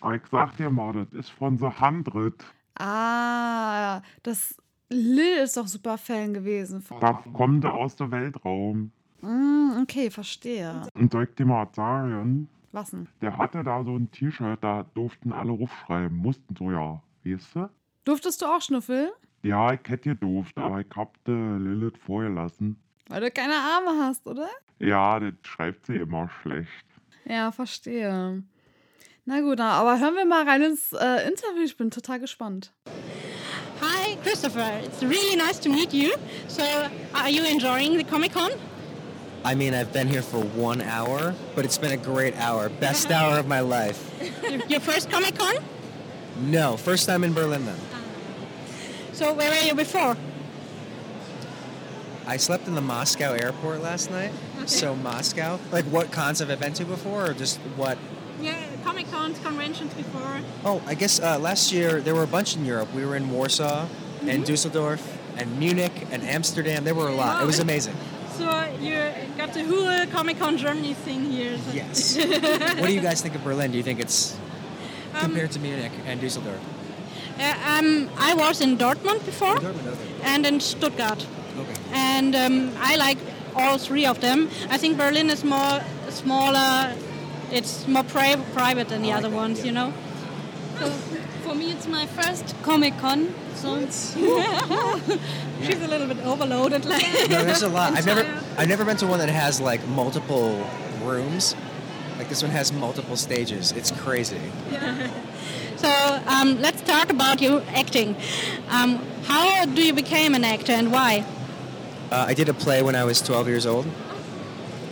Aber ich sag dir mal, das ist von The Hundred. Ah, das Lil ist doch super Fan gewesen. Da kommt er aus dem Weltraum. Mm, okay, verstehe. Und soll ich dir mal sagen, Was denn? der hatte da so ein T-Shirt, da durften alle rufschreiben, mussten so ja, weißt du? Durftest du auch Schnuffel? Ja, ich hätte gedurft, aber ich hab de Lilith vorgelassen. Weil du keine Arme hast, oder? Ja, das schreibt sie immer schlecht. Ja, verstehe. Na gut, aber hören wir mal rein ins äh, Interview. Ich bin total gespannt. Hi, Christopher. It's really nice to meet you. So, are you enjoying the Comic Con? I mean, I've been here for one hour, but it's been a great hour. Best hour of my life. Your- first Comic Con? No, first time in Berlin then. So, where were you before? I slept in the Moscow airport last night. So Moscow, like what cons have I been to before, or just what? Yeah, Comic Cons, conventions before. Oh, I guess uh, last year there were a bunch in Europe. We were in Warsaw, and Dusseldorf, and Munich, and Amsterdam. There were a lot. It was amazing. So, you got the whole Comic Con Germany thing here. So- Yes. what do you guys think of Berlin? Do you think it's Um, compared to Munich and Dusseldorf? Uh, um, I was in Dortmund before Dortmund, okay. and in Stuttgart. Okay. And um, I like all three of them. I think Berlin is more smaller, it's more pri- private than the other ones, you know? So for me, it's my first Comic Con. So it's She's a little bit overloaded. Like. No, there's a lot. I've never, I've never been to one that has like multiple rooms. Like this one has multiple stages. It's crazy. So um, let's talk about you acting. Um, how do you become an actor and why? Uh, I did a play when I was 12 years old,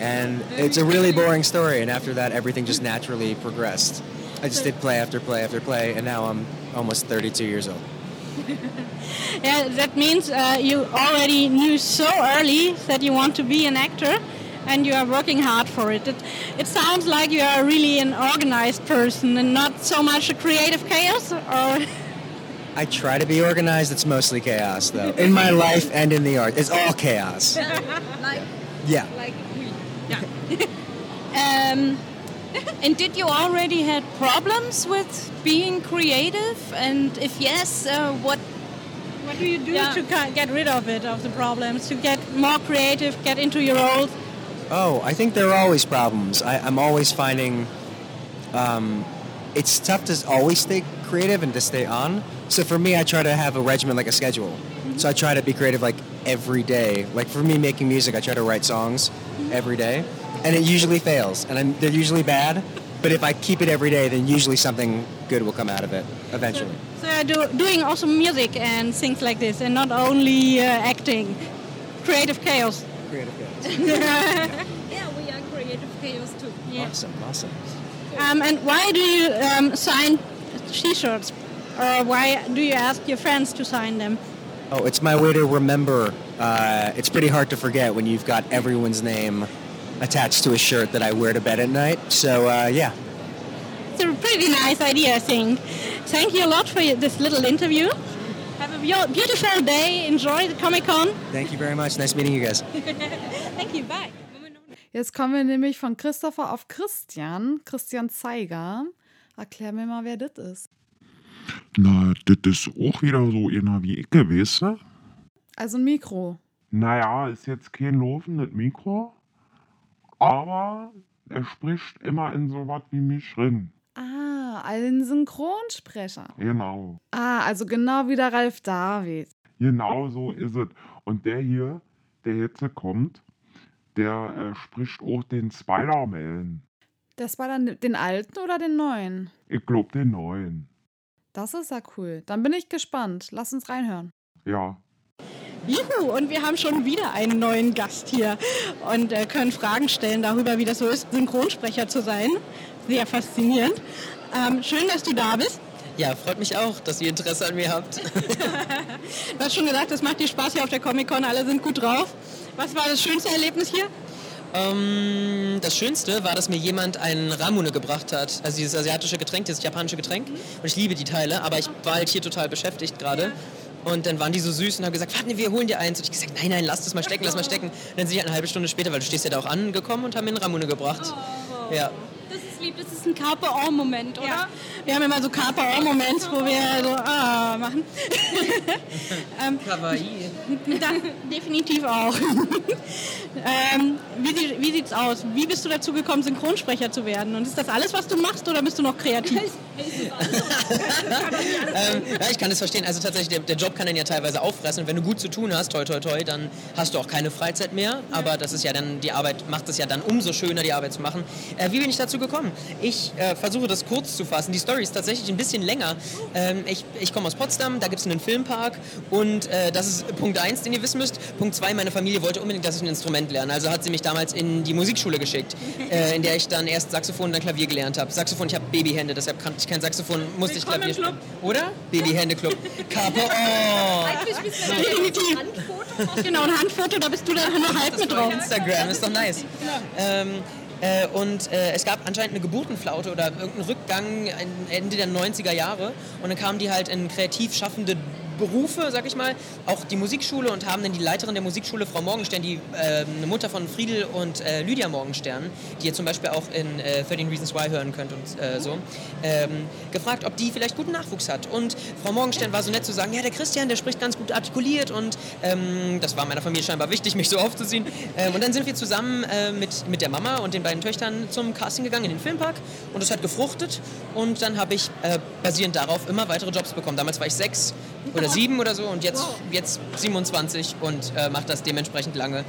and it's a really boring story. And after that, everything just naturally progressed. I just did play after play after play, and now I'm almost 32 years old. Yeah, that means uh, you already knew so early that you want to be an actor and you are working hard for it. It, it sounds like you are really an organized person and not so much a creative chaos or I try to be organized. It's mostly chaos, though. In my life and in the art, it's all chaos. like Yeah. like we. Yeah. um, and did you already had problems with being creative? And if yes, uh, what? what do you do Yeah. to get rid of it, of the problems, to get more creative, get into your roles? Oh, I think there are always problems. I, I'm always finding um, it's tough to always stay creative and to stay on. So for me, I try to have a regimen, like a schedule. So I try to be creative like every day. Like for me, making music, I try to write songs every day, and it usually fails, and I'm, they're usually bad. But if I keep it every day, then usually something good will come out of it eventually. So you're do, doing also music and things like this and not only uh, acting. Creative chaos. Creative chaos. Yeah, we are creative chaos too. Yeah. Awesome, awesome. Um, and why do you um, sign T-shirts, or why do you ask your friends to sign them? Oh, it's my way to remember. Uh, it's pretty hard to forget when you've got everyone's name attached to a shirt that I wear to bed at night. So uh, yeah, It's a pretty nice idea, I think. Thank you a lot for this little interview. Have a beau- beautiful day. Enjoy the Comic Con. thank you very much. Nice meeting you guys. Thank you. Bye. Jetzt kommen wir nämlich von Christopher auf Christian, Christian Zeiger. Erklär mir mal, wer das ist. Na, das ist auch wieder so einer wie ich, weißt du? Also ein Mikro. Naja, ist jetzt kein laufendes Mikro, aber er spricht immer in sowas wie mich drin. Ah, ein Synchronsprecher. Genau. Ah, also genau wie der Ralf David. Genau so ist es. Und der hier, der jetzt kommt, der äh, spricht auch den Spider-Man. Der Spider, den alten oder den neuen? Ich glaube den neuen. Das ist ja cool. Dann bin ich gespannt. Lass uns reinhören. Ja. Juhu, und wir haben schon wieder einen neuen Gast hier und äh, können Fragen stellen darüber, wie das so ist, Synchronsprecher zu sein. Sehr faszinierend. Ähm, schön, dass du da bist. Ja, freut mich auch, dass ihr Interesse an mir habt. Du hast schon gesagt, das macht dir Spaß hier auf der Comic-Con, alle sind gut drauf. Was war das schönste Erlebnis hier? Ähm, das Schönste war, dass mir jemand einen Ramune gebracht hat. Also dieses asiatische Getränk, dieses japanische Getränk. Und ich liebe die Teile, aber ich war halt hier total beschäftigt gerade. Und dann waren die so süß und haben gesagt, warte, wir holen dir eins. Und ich gesagt, nein, nein, lass das mal stecken, lass mal stecken. Und dann sind die halt eine halbe Stunde später, weil du stehst ja da auch angekommen und haben mir einen Ramune gebracht. Ja. Das ist ist ein Carpe Or-Moment, oder? Ja. Wir haben immer so Carpe Or-Moments, wo wir so ah machen. ähm, Kawaii. dann, definitiv auch. ähm, wie, wie sieht's aus? Wie bist du dazu gekommen, Synchronsprecher zu werden? Und ist das alles, was du machst, oder bist du noch kreativ? ähm, ja, ich kann das verstehen. Also tatsächlich, der, der Job kann dann ja teilweise auffressen. Und wenn du gut zu tun hast, toi toi toi, dann hast du auch keine Freizeit mehr. Aber das ist ja dann, die Arbeit macht es ja dann umso schöner, die Arbeit zu machen. Äh, wie bin ich dazu gekommen? Ich äh, versuche das kurz zu fassen. Die Story ist tatsächlich ein bisschen länger. Ähm, ich ich komme aus Potsdam, da gibt es einen Filmpark. Und äh, das ist Punkt 1, den ihr wissen müsst. Punkt 2, meine Familie wollte unbedingt, dass ich ein Instrument lerne. Also hat sie mich damals in die Musikschule geschickt, äh, in der ich dann erst Saxophon und dann Klavier gelernt habe. Saxophon, ich habe Babyhände, deshalb kannte ich kein Saxophon, musste ich Klavier spielen. Oder? Babyhände-Club. Capo. Oh. Definitiv. Genau, ein Handfoto, da bist du dann noch halb mit drauf. Instagram, ist doch nice. Ähm, äh, und äh, es gab anscheinend eine Geburtenflaute oder irgendeinen Rückgang Ende der 90er Jahre. Und dann kamen die halt in kreativ schaffende Berufe, sag ich mal, auch die Musikschule und haben dann die Leiterin der Musikschule, Frau Morgenstern, die äh, Mutter von Friedel und äh, Lydia Morgenstern, die ihr zum Beispiel auch in äh, 13 Reasons Why hören könnt und äh, so, ähm, gefragt, ob die vielleicht guten Nachwuchs hat. Und Frau Morgenstern war so nett zu sagen, ja, der Christian, der spricht ganz gut artikuliert und ähm, das war meiner Familie scheinbar wichtig, mich so aufzuziehen. Ähm, und dann sind wir zusammen äh, mit, mit der Mama und den beiden Töchtern zum Casting gegangen in den Filmpark und es hat gefruchtet und dann habe ich äh, basierend darauf immer weitere Jobs bekommen. Damals war ich sechs oder sieben oder so und jetzt, jetzt 27 und äh, mache das dementsprechend lange.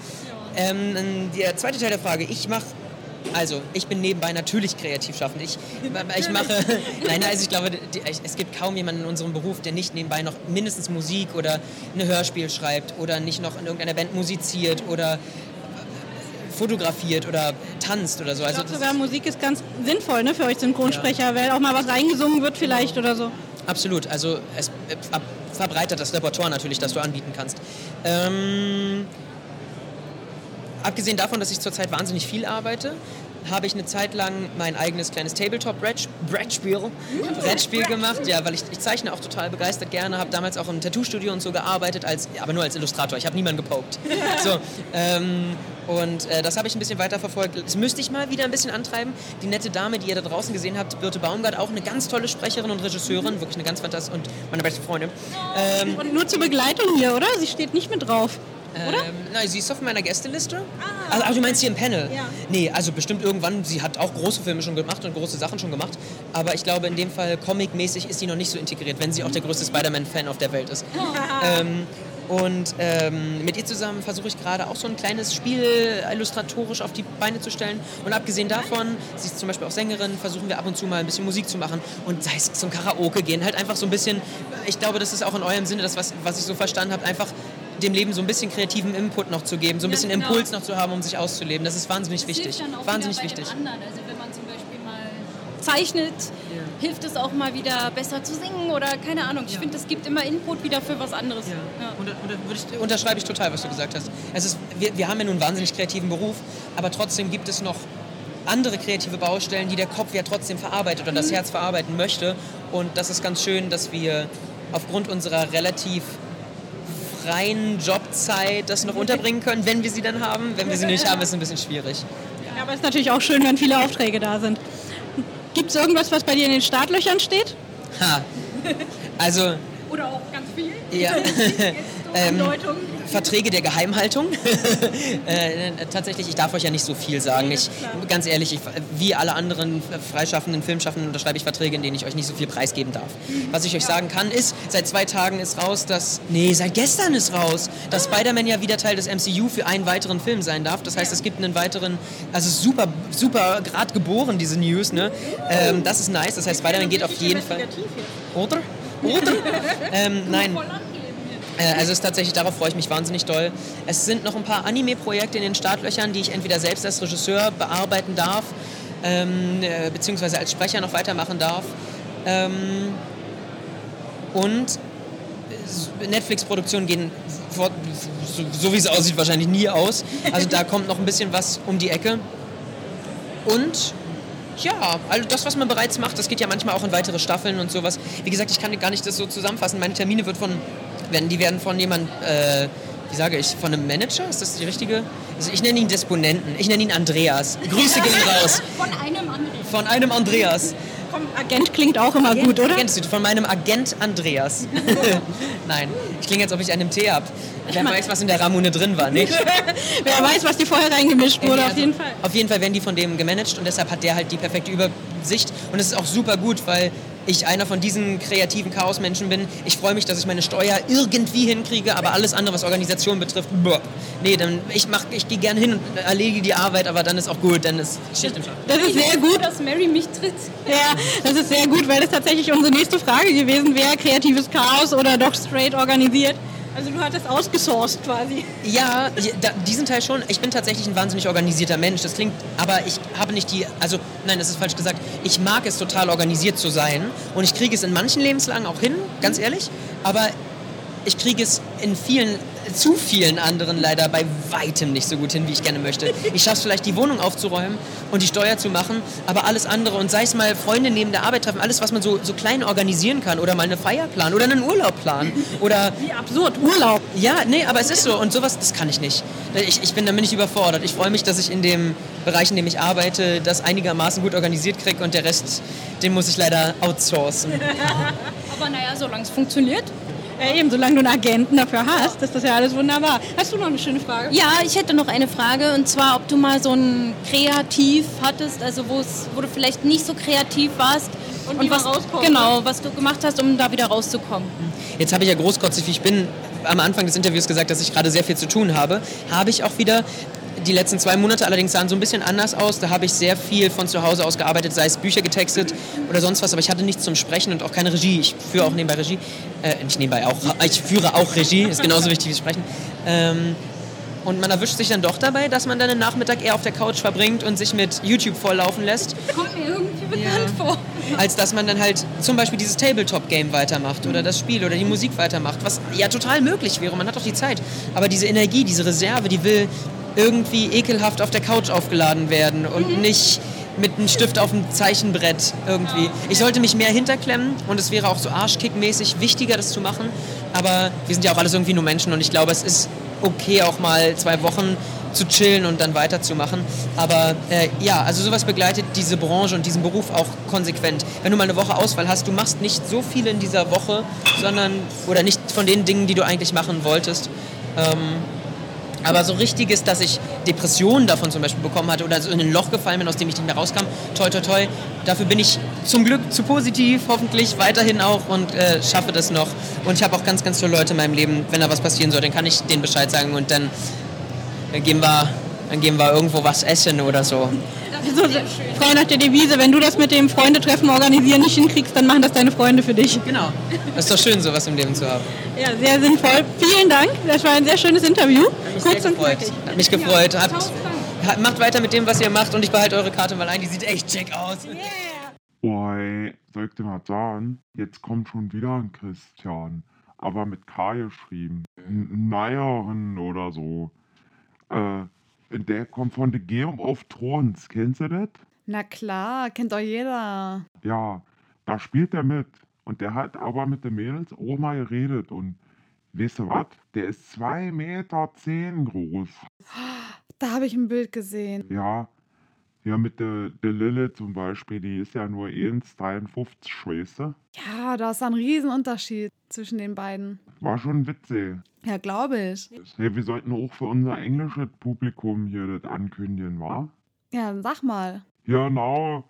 Ähm, der zweite Teil der Frage, ich mache also, ich bin nebenbei natürlich kreativ schaffend. Ich, ich mache, nein, also ich glaube, es gibt kaum jemanden in unserem Beruf, der nicht nebenbei noch mindestens Musik oder ein Hörspiel schreibt oder nicht noch in irgendeiner Band musiziert oder fotografiert oder tanzt oder so. Ich Also glaube sogar, Musik ist ganz sinnvoll ne, für euch Synchronsprecher, weil auch mal was reingesungen wird vielleicht oder so. Absolut, also es äh, ab- verbreitert das Repertoire natürlich, das du anbieten kannst. Ähm, abgesehen davon, dass ich zurzeit wahnsinnig viel arbeite, habe ich eine Zeit lang mein eigenes kleines Tabletop-Brettspiel Brettspiel gemacht, ja, weil ich, ich zeichne auch total begeistert gerne, habe damals auch im Tattoo-Studio und so gearbeitet, als, aber nur als Illustrator, ich habe niemanden gepokt. So, ähm, und äh, das habe ich ein bisschen weiter verfolgt. Das müsste ich mal wieder ein bisschen antreiben. Die nette Dame, die ihr da draußen gesehen habt, Birte Baumgart, auch eine ganz tolle Sprecherin und Regisseurin, wirklich eine ganz fantastische und meine beste Freundin. Ähm, Und nur zur Begleitung hier, oder? Sie steht nicht mit drauf. Oder? ähm, nein, sie ist auf meiner Gästeliste. Also, ach, du meinst hier im Panel? Ja. Nee, also bestimmt irgendwann. Sie hat auch große Filme schon gemacht und große Sachen schon gemacht. Aber ich glaube, in dem Fall comic-mäßig ist sie noch nicht so integriert, wenn sie auch der größte Spider-Man-Fan auf der Welt ist. Ähm, und ähm, mit ihr zusammen versuche ich gerade auch so ein kleines Spiel illustratorisch auf die Beine zu stellen. Und abgesehen davon, sie ist zum Beispiel auch Sängerin, versuchen wir ab und zu mal ein bisschen Musik zu machen. Und sei es zum Karaoke gehen, halt einfach so ein bisschen, ich glaube, das ist auch in eurem Sinne, das, was, was ich so verstanden habe, einfach dem Leben so ein bisschen kreativen Input noch zu geben, so ein Ja, bisschen genau. Impuls noch zu haben, um sich auszuleben. Das ist wahnsinnig Das wichtig. Wahnsinnig wichtig. Dem anderen. Also wenn man zum Beispiel mal zeichnet, hilft es auch mal wieder besser zu singen oder keine Ahnung. Ich finde, es gibt immer Input wieder für was anderes. Ja. Und, und, ich, unterschreibe ich total, was du gesagt hast. Es ist, wir, wir haben ja nun einen wahnsinnig kreativen Beruf, aber trotzdem gibt es noch andere kreative Baustellen, die der Kopf ja trotzdem verarbeitet oder das Mhm. Herz verarbeiten möchte. Und das ist ganz schön, dass wir aufgrund unserer relativ freien Jobzeit das noch unterbringen können, wenn wir sie dann haben. Wenn wir sie nicht haben, ist es ein bisschen schwierig. Ja, aber es ist natürlich auch schön, wenn viele Aufträge da sind. Gibt es irgendwas, was bei dir in den Startlöchern steht? Ha. Also, Oder auch ganz viel. Ja. Ähm, Verträge der Geheimhaltung. äh, tatsächlich, ich darf euch ja nicht so viel sagen. Ich, ganz ehrlich, ich, wie alle anderen freischaffenden Filmschaffenden unterschreibe ich Verträge, in denen ich euch nicht so viel preisgeben darf. Was ich euch sagen kann, ist, seit zwei Tagen ist raus, dass, nee, seit gestern ist raus, dass Spider-Man ja wieder Teil des MCU für einen weiteren Film sein darf. Das heißt, es gibt einen weiteren, also super, super gerade geboren, diese News, ne? Ähm, das ist nice. Das heißt, Spider-Man geht auf jeden Fall. Oder? Oder? ähm, nein. Äh, Also es ist tatsächlich, darauf freue ich mich wahnsinnig doll. Es sind noch ein paar Anime-Projekte in den Startlöchern, die ich entweder selbst als Regisseur bearbeiten darf, ähm, äh, beziehungsweise als Sprecher noch weitermachen darf. Ähm, und Netflix-Produktionen gehen, vor, so, so wie es aussieht, wahrscheinlich nie aus. Also da kommt noch ein bisschen was um die Ecke. Und ja, also das, was man bereits macht, das geht ja manchmal auch in weitere Staffeln und sowas. Wie gesagt, ich kann gar nicht das so zusammenfassen. Meine Termine wird von, werden, die werden von jemand, äh, wie sage ich, von einem Manager? Ist das die richtige? Also ich nenne ihn Disponenten. Ich nenne ihn Andreas. Grüße gehen raus. Von einem anderen. Von einem Andreas. Vom Agent klingt auch immer gut, oder? Agent, von meinem Agent Andreas. Nein, ich klinge, als ob ich einen Tee habe. Wer weiß, was in der Ramune drin war, nicht? Wer weiß, was die vorher reingemischt wurde, auf jeden Fall. Auf jeden Fall werden die von dem gemanagt und deshalb hat der halt die perfekte Übersicht. Und es ist auch super gut, weil ich einer von diesen kreativen Chaosmenschen bin. Ich freue mich, dass ich meine Steuer irgendwie hinkriege, aber alles andere, was Organisation betrifft, boah. nee, dann ich mach, ich gehe gerne hin und erledige die Arbeit, aber dann ist auch gut, dann ist Schicht im Schacht. Das ist sehr gut. Dass Mary mich tritt. Ja, das ist sehr gut, weil das tatsächlich unsere nächste Frage gewesen wäre, kreatives Chaos oder doch straight organisiert. Also du hattest ausgesourced quasi. Ja, diesen Teil schon. Ich bin tatsächlich ein wahnsinnig organisierter Mensch. Das klingt, aber ich habe nicht die, also nein, das ist falsch gesagt. Ich mag es total organisiert zu sein und ich kriege es in manchen Lebenslagen auch hin, ganz ehrlich. Aber ich kriege es in vielen, zu vielen anderen leider bei weitem nicht so gut hin, wie ich gerne möchte. Ich schaffe es vielleicht, die Wohnung aufzuräumen und die Steuer zu machen, aber alles andere und sei es mal Freunde neben der Arbeit treffen, alles, was man so, so klein organisieren kann oder mal eine Feier planen oder einen Urlaub planen oder... Wie absurd, Urlaub. Ja, nee, aber es ist so und sowas, das kann ich nicht. Ich, ich bin damit nicht überfordert. Ich freue mich, dass ich in dem Bereich, in dem ich arbeite, das einigermaßen gut organisiert kriege und der Rest, den muss ich leider outsourcen. Aber naja, solange es funktioniert. Ja, eben, solange du einen Agenten dafür hast, ist das ja alles wunderbar. Hast du noch eine schöne Frage? Ja, ich hätte noch eine Frage und zwar, ob du mal so ein Kreativ hattest, also wo du vielleicht nicht so kreativ warst Und man was rauskommt, genau, was du gemacht hast, um da wieder rauszukommen. Jetzt habe ich ja großkotzig, wie ich bin, am Anfang des Interviews gesagt, dass ich gerade sehr viel zu tun habe. Habe ich auch wieder. Die letzten zwei Monate allerdings sahen so ein bisschen anders aus. Da habe ich sehr viel von zu Hause aus gearbeitet, sei es Bücher getextet oder sonst was. Aber ich hatte nichts zum Sprechen und auch keine Regie. Ich führe auch nebenbei Regie. Äh, nicht nebenbei auch. Ich führe auch Regie. Ist genauso wichtig wie Sprechen. Ähm, und man erwischt sich dann doch dabei, dass man dann den Nachmittag eher auf der Couch verbringt und sich mit YouTube volllaufen lässt. Kommt mir irgendwie bekannt vor. als dass man dann halt zum Beispiel dieses Tabletop-Game weitermacht oder das Spiel oder die Musik weitermacht, was ja total möglich wäre. Man hat doch die Zeit. Aber diese Energie, diese Reserve, die will irgendwie ekelhaft auf der Couch aufgeladen werden und nicht mit einem Stift auf dem Zeichenbrett irgendwie. Ich sollte mich mehr hinterklemmen und es wäre auch so Arschkick-mäßig wichtiger, das zu machen. Aber wir sind ja auch alles irgendwie nur Menschen und ich glaube, es ist okay, auch mal zwei Wochen zu chillen und dann weiterzumachen. Aber äh, ja, also sowas begleitet diese Branche und diesen Beruf auch konsequent. Wenn du mal eine Woche Ausfall hast, du machst nicht so viel in dieser Woche, sondern oder nicht von den Dingen, die du eigentlich machen wolltest. Ähm, aber so richtig ist, dass ich Depressionen davon zum Beispiel bekommen hatte oder so in ein Loch gefallen bin, aus dem ich nicht mehr rauskam. Toi, toi, toi. Dafür bin ich zum Glück zu positiv, hoffentlich weiterhin auch und äh, schaffe das noch. Und ich habe auch ganz, ganz viele Leute in meinem Leben, wenn da was passieren soll, dann kann ich denen Bescheid sagen und dann, dann, gehen, wir, dann gehen wir irgendwo was essen oder so. So, frei nach der Devise, wenn du das mit dem Freundetreffen organisieren nicht hinkriegst, dann machen das deine Freunde für dich. Genau. Das ist doch schön, sowas im Leben zu haben. Ja, sehr sinnvoll. Vielen Dank. Das war ein sehr schönes Interview. Kurz und gefreut. knackig. Hat mich gefreut. Habt, ha- macht weiter mit dem, was ihr macht und ich behalte eure Karte mal ein. Die sieht echt schick aus. Oi, soll ich dir mal sagen? Jetzt kommt schon wieder ein Christian. Aber mit K geschrieben. N Neieren oder so. Äh, der kommt von The Game of Thrones. Kennst du das? Na klar, kennt doch jeder. Ja, da spielt er mit. Und der hat aber mit den Mädels auch mal geredet. Und weißt du was? Der ist 2,10 Meter zehn groß. Da habe ich ein Bild gesehen. Ja, Ja, mit der, der Lille zum Beispiel, die ist ja nur 1,53 Schwester. Ja, da ist ein Riesenunterschied zwischen den beiden. War schon witzig. Ja, glaube ich. Hey, wir sollten auch für unser englisches Publikum hier das ankündigen, wa? Ja, dann sag mal. Ja, now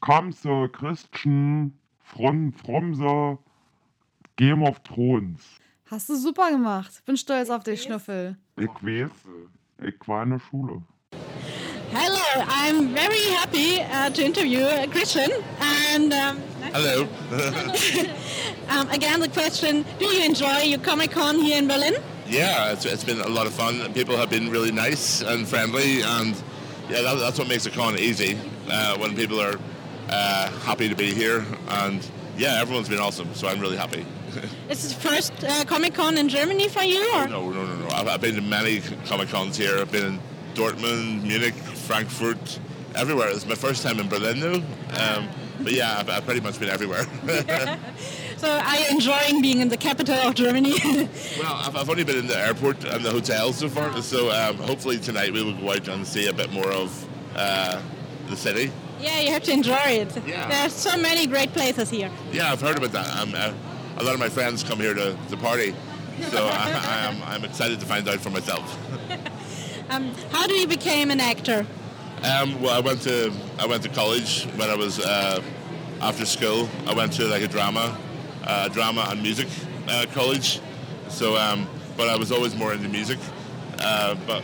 comes the Christian from, from the Game of Thrones. Hast du super gemacht. Bin stolz auf dich, Schnuffel. Ich weiß, ich war in der Schule. Hello, I'm very happy uh, to interview Christian. And um, Hello. um, again, the question: Do you enjoy your Comic Con here in Berlin? yeah, it's, it's been a lot of fun. People have been really nice and friendly, and yeah, that, that's what makes a con easy. Uh, when people are uh, happy to be here, and yeah, everyone's been awesome. So I'm really happy. Is this the first uh, Comic Con in Germany for you? Or? No, no, no, no. I've, I've been to many Comic Cons here. I've been in Dortmund, Munich, Frankfurt, everywhere. It's my first time in Berlin though. Um, but yeah, I've, I've pretty much been everywhere. So are you enjoying being in the capital of Germany? well, I've, I've only been in the airport and the hotel so far. So um, hopefully tonight we will go out and see a bit more of uh, the city. yeah, you have to enjoy it. Yeah. There's so many great places here. Yeah, I've heard about that. Um, uh, a lot of my friends come here to, to party. So I, I am, I'm excited to find out for myself. Um, how do you become an actor? Um, well, I went to I went to college when I was uh, after school. I went to like a drama, uh, drama and music uh, college. So, um, but I was always more into music. Uh, but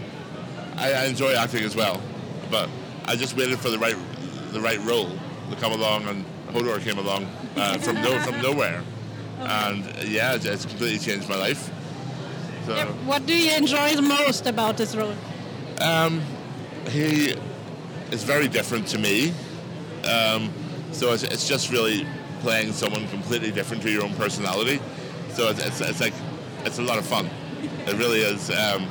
I, I enjoy acting as well. But I just waited for the right the right role to come along, and Hodor came along uh, from no from nowhere, and uh, yeah, it's, completely changed my life. So. What do you enjoy the most about this role? Um, he is very different to me. Um, so it's, it's just really playing someone completely different to your own personality. So it's, it's, it's like, it's a lot of fun. It really is. Um,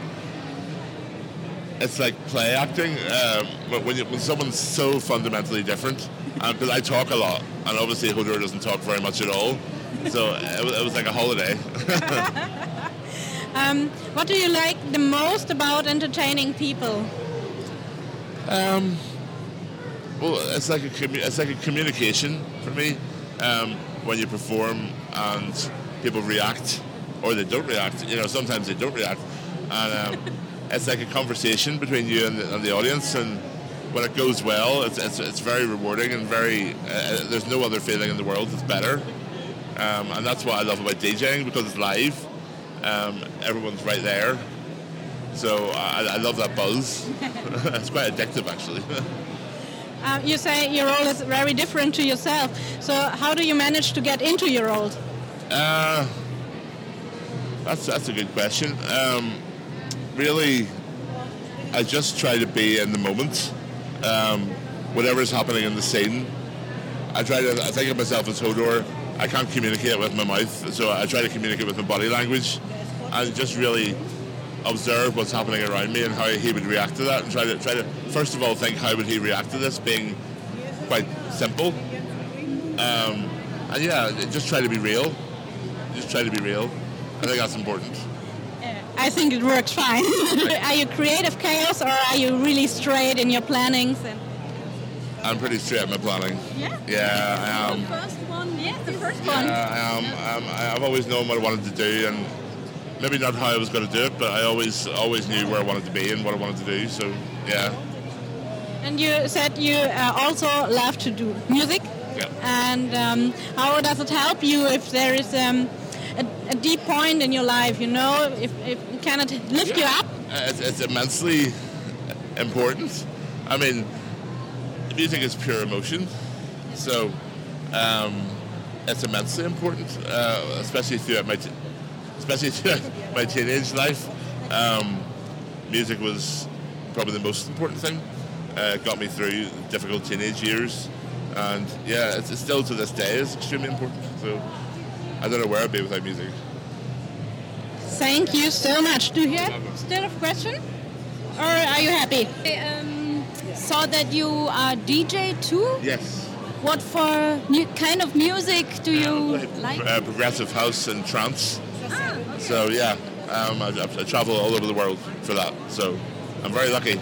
it's like play acting. Um, but when, you, when someone's so fundamentally different, because I talk a lot, and obviously Hodor doesn't talk very much at all. So it, it was like a holiday. Um, what do you like the most about entertaining people? Um, well, it's like a commu- it's like a communication for me. Um, when you perform and people react, or they don't react. You know, sometimes they don't react, and um, it's like a conversation between you and the, and the audience. And when it goes well, it's it's, it's very rewarding and very. Uh, there's no other feeling in the world that's better. Um, and that's what I love about DJing because it's live. Um, everyone's right there. So I, I love that buzz. it's quite addictive, actually. Uh, you say your role is very different to yourself. So how do you manage to get into your role? Uh, that's that's a good question. Um, really, I just try to be in the moment. Um, is happening in the scene, I try to. I think of myself as Hodor. I can't communicate with my mouth, so I try to communicate with my body language, and just really observe what's happening around me and how he would react to that, and try to try to first of all think how would he react to this, being quite simple. Um, and yeah, just try to be real. Just try to be real. I think that's important. I think it works fine. are you creative chaos or are you really straight in your plannings? And I'm pretty straight in my planning. Yeah? Yeah, I am. The first one, yeah, the first one. Yeah, I am. I've always known what I wanted to do, and maybe not how I was going to do it, but I always always knew where I wanted to be and what I wanted to do. So yeah, And you said you uh, also love to do music. Yeah. And um, how does it help you if there is um, a, a deep point in your life? You know, if, if it cannot lift you up. Uh, it's, it's immensely important. I mean, music is pure emotion, so um, it's immensely important, uh, especially throughout my, t- especially throughout my teenage life. Um, music was probably the most important thing. Uh, it got me through difficult teenage years, and yeah, it's, it's still to this day is extremely important. So I don't know where I'd be without music. Thank you so much. Do you have still a question? Or are you happy? I um, saw that you are DJ too. Yes. What for new kind of music do you like? uh, progressive house and trance. Ah, okay. So yeah, um, I, I travel all over the world for that. So I'm very lucky.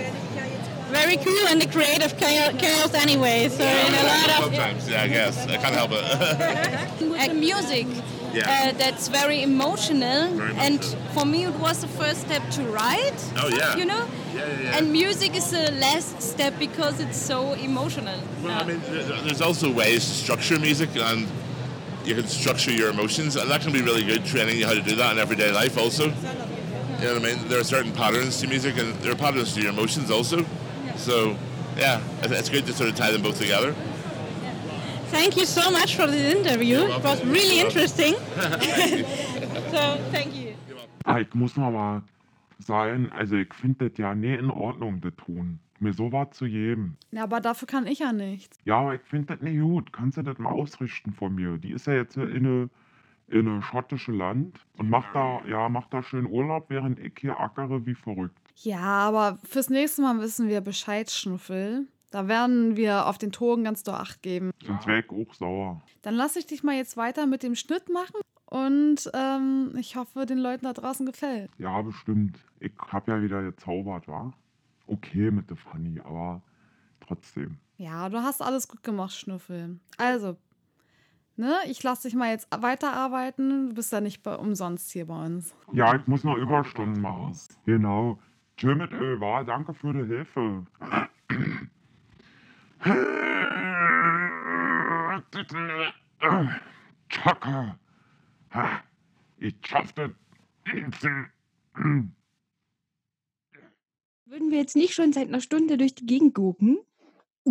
Very cool and the creative chaos anyway. So in a lot of Sometimes, yeah, I guess. I can't help it. With the music, Yeah. uh, that's very emotional. Very much and so. for me, it was the first step to write. Oh, yeah. You know? Yeah, yeah, yeah. And music is the last step because it's so emotional. Well, I mean, there's also ways to structure music, and you can structure your emotions, and that can be really good training you how to do that in everyday life. Also, you know what I mean? There are certain patterns to music, and there are patterns to your emotions also. So, yeah, it's good to sort of tie them both together. Thank you so much for this interview. It was really interesting. so thank you. Ah, ich muss noch mal sagen, also ich finde das ja nicht in Ordnung, das tun. Mir sowas zu geben. Ja, aber dafür kann ich ja nichts. Ja, aber ich finde das nicht gut. Kannst du das mal ausrichten von mir? Die ist ja jetzt in eine, in eine schottische Land und macht da, ja, macht da schön Urlaub, während ich hier ackere wie verrückt. Ja, aber fürs nächste Mal wissen wir Bescheid, Schnuffel. Da werden wir auf den Ton ganz doll Acht geben. Sonst wäre ich auch sauer. Dann lasse ich dich mal jetzt weiter mit dem Schnitt machen und ähm, ich hoffe, den Leuten da draußen gefällt. Ja, bestimmt. Ich hab ja wieder gezaubert, wa? Okay mit der Fanny, aber trotzdem. Ja, du hast alles gut gemacht, Schnuffel. Also, ne, ich lasse dich mal jetzt weiterarbeiten. Du bist ja nicht bei, umsonst hier bei uns. Ja, ich muss noch Überstunden machen. Genau. Tschö mit Ö, wa? Danke für die Hilfe. Chaka. Ha, Ich schaff das. Würden wir jetzt nicht schon seit einer Stunde durch die Gegend gucken?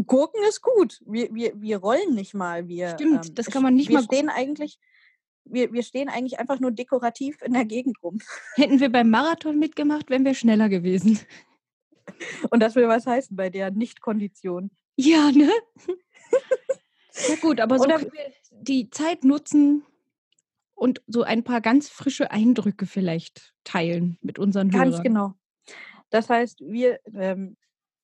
Gurken ist gut. Wir, wir, wir rollen nicht mal. Wir, Stimmt, das kann man nicht wir mal stehen eigentlich, wir, wir stehen eigentlich einfach nur dekorativ in der Gegend rum. Hätten wir beim Marathon mitgemacht, wären wir schneller gewesen. Und das will was heißen bei der Nicht-Kondition. Ja, ne? Ja gut, aber so Oder- können wir die Zeit nutzen und so ein paar ganz frische Eindrücke vielleicht teilen mit unseren Ganz Hörern. genau. Das heißt, wir ähm,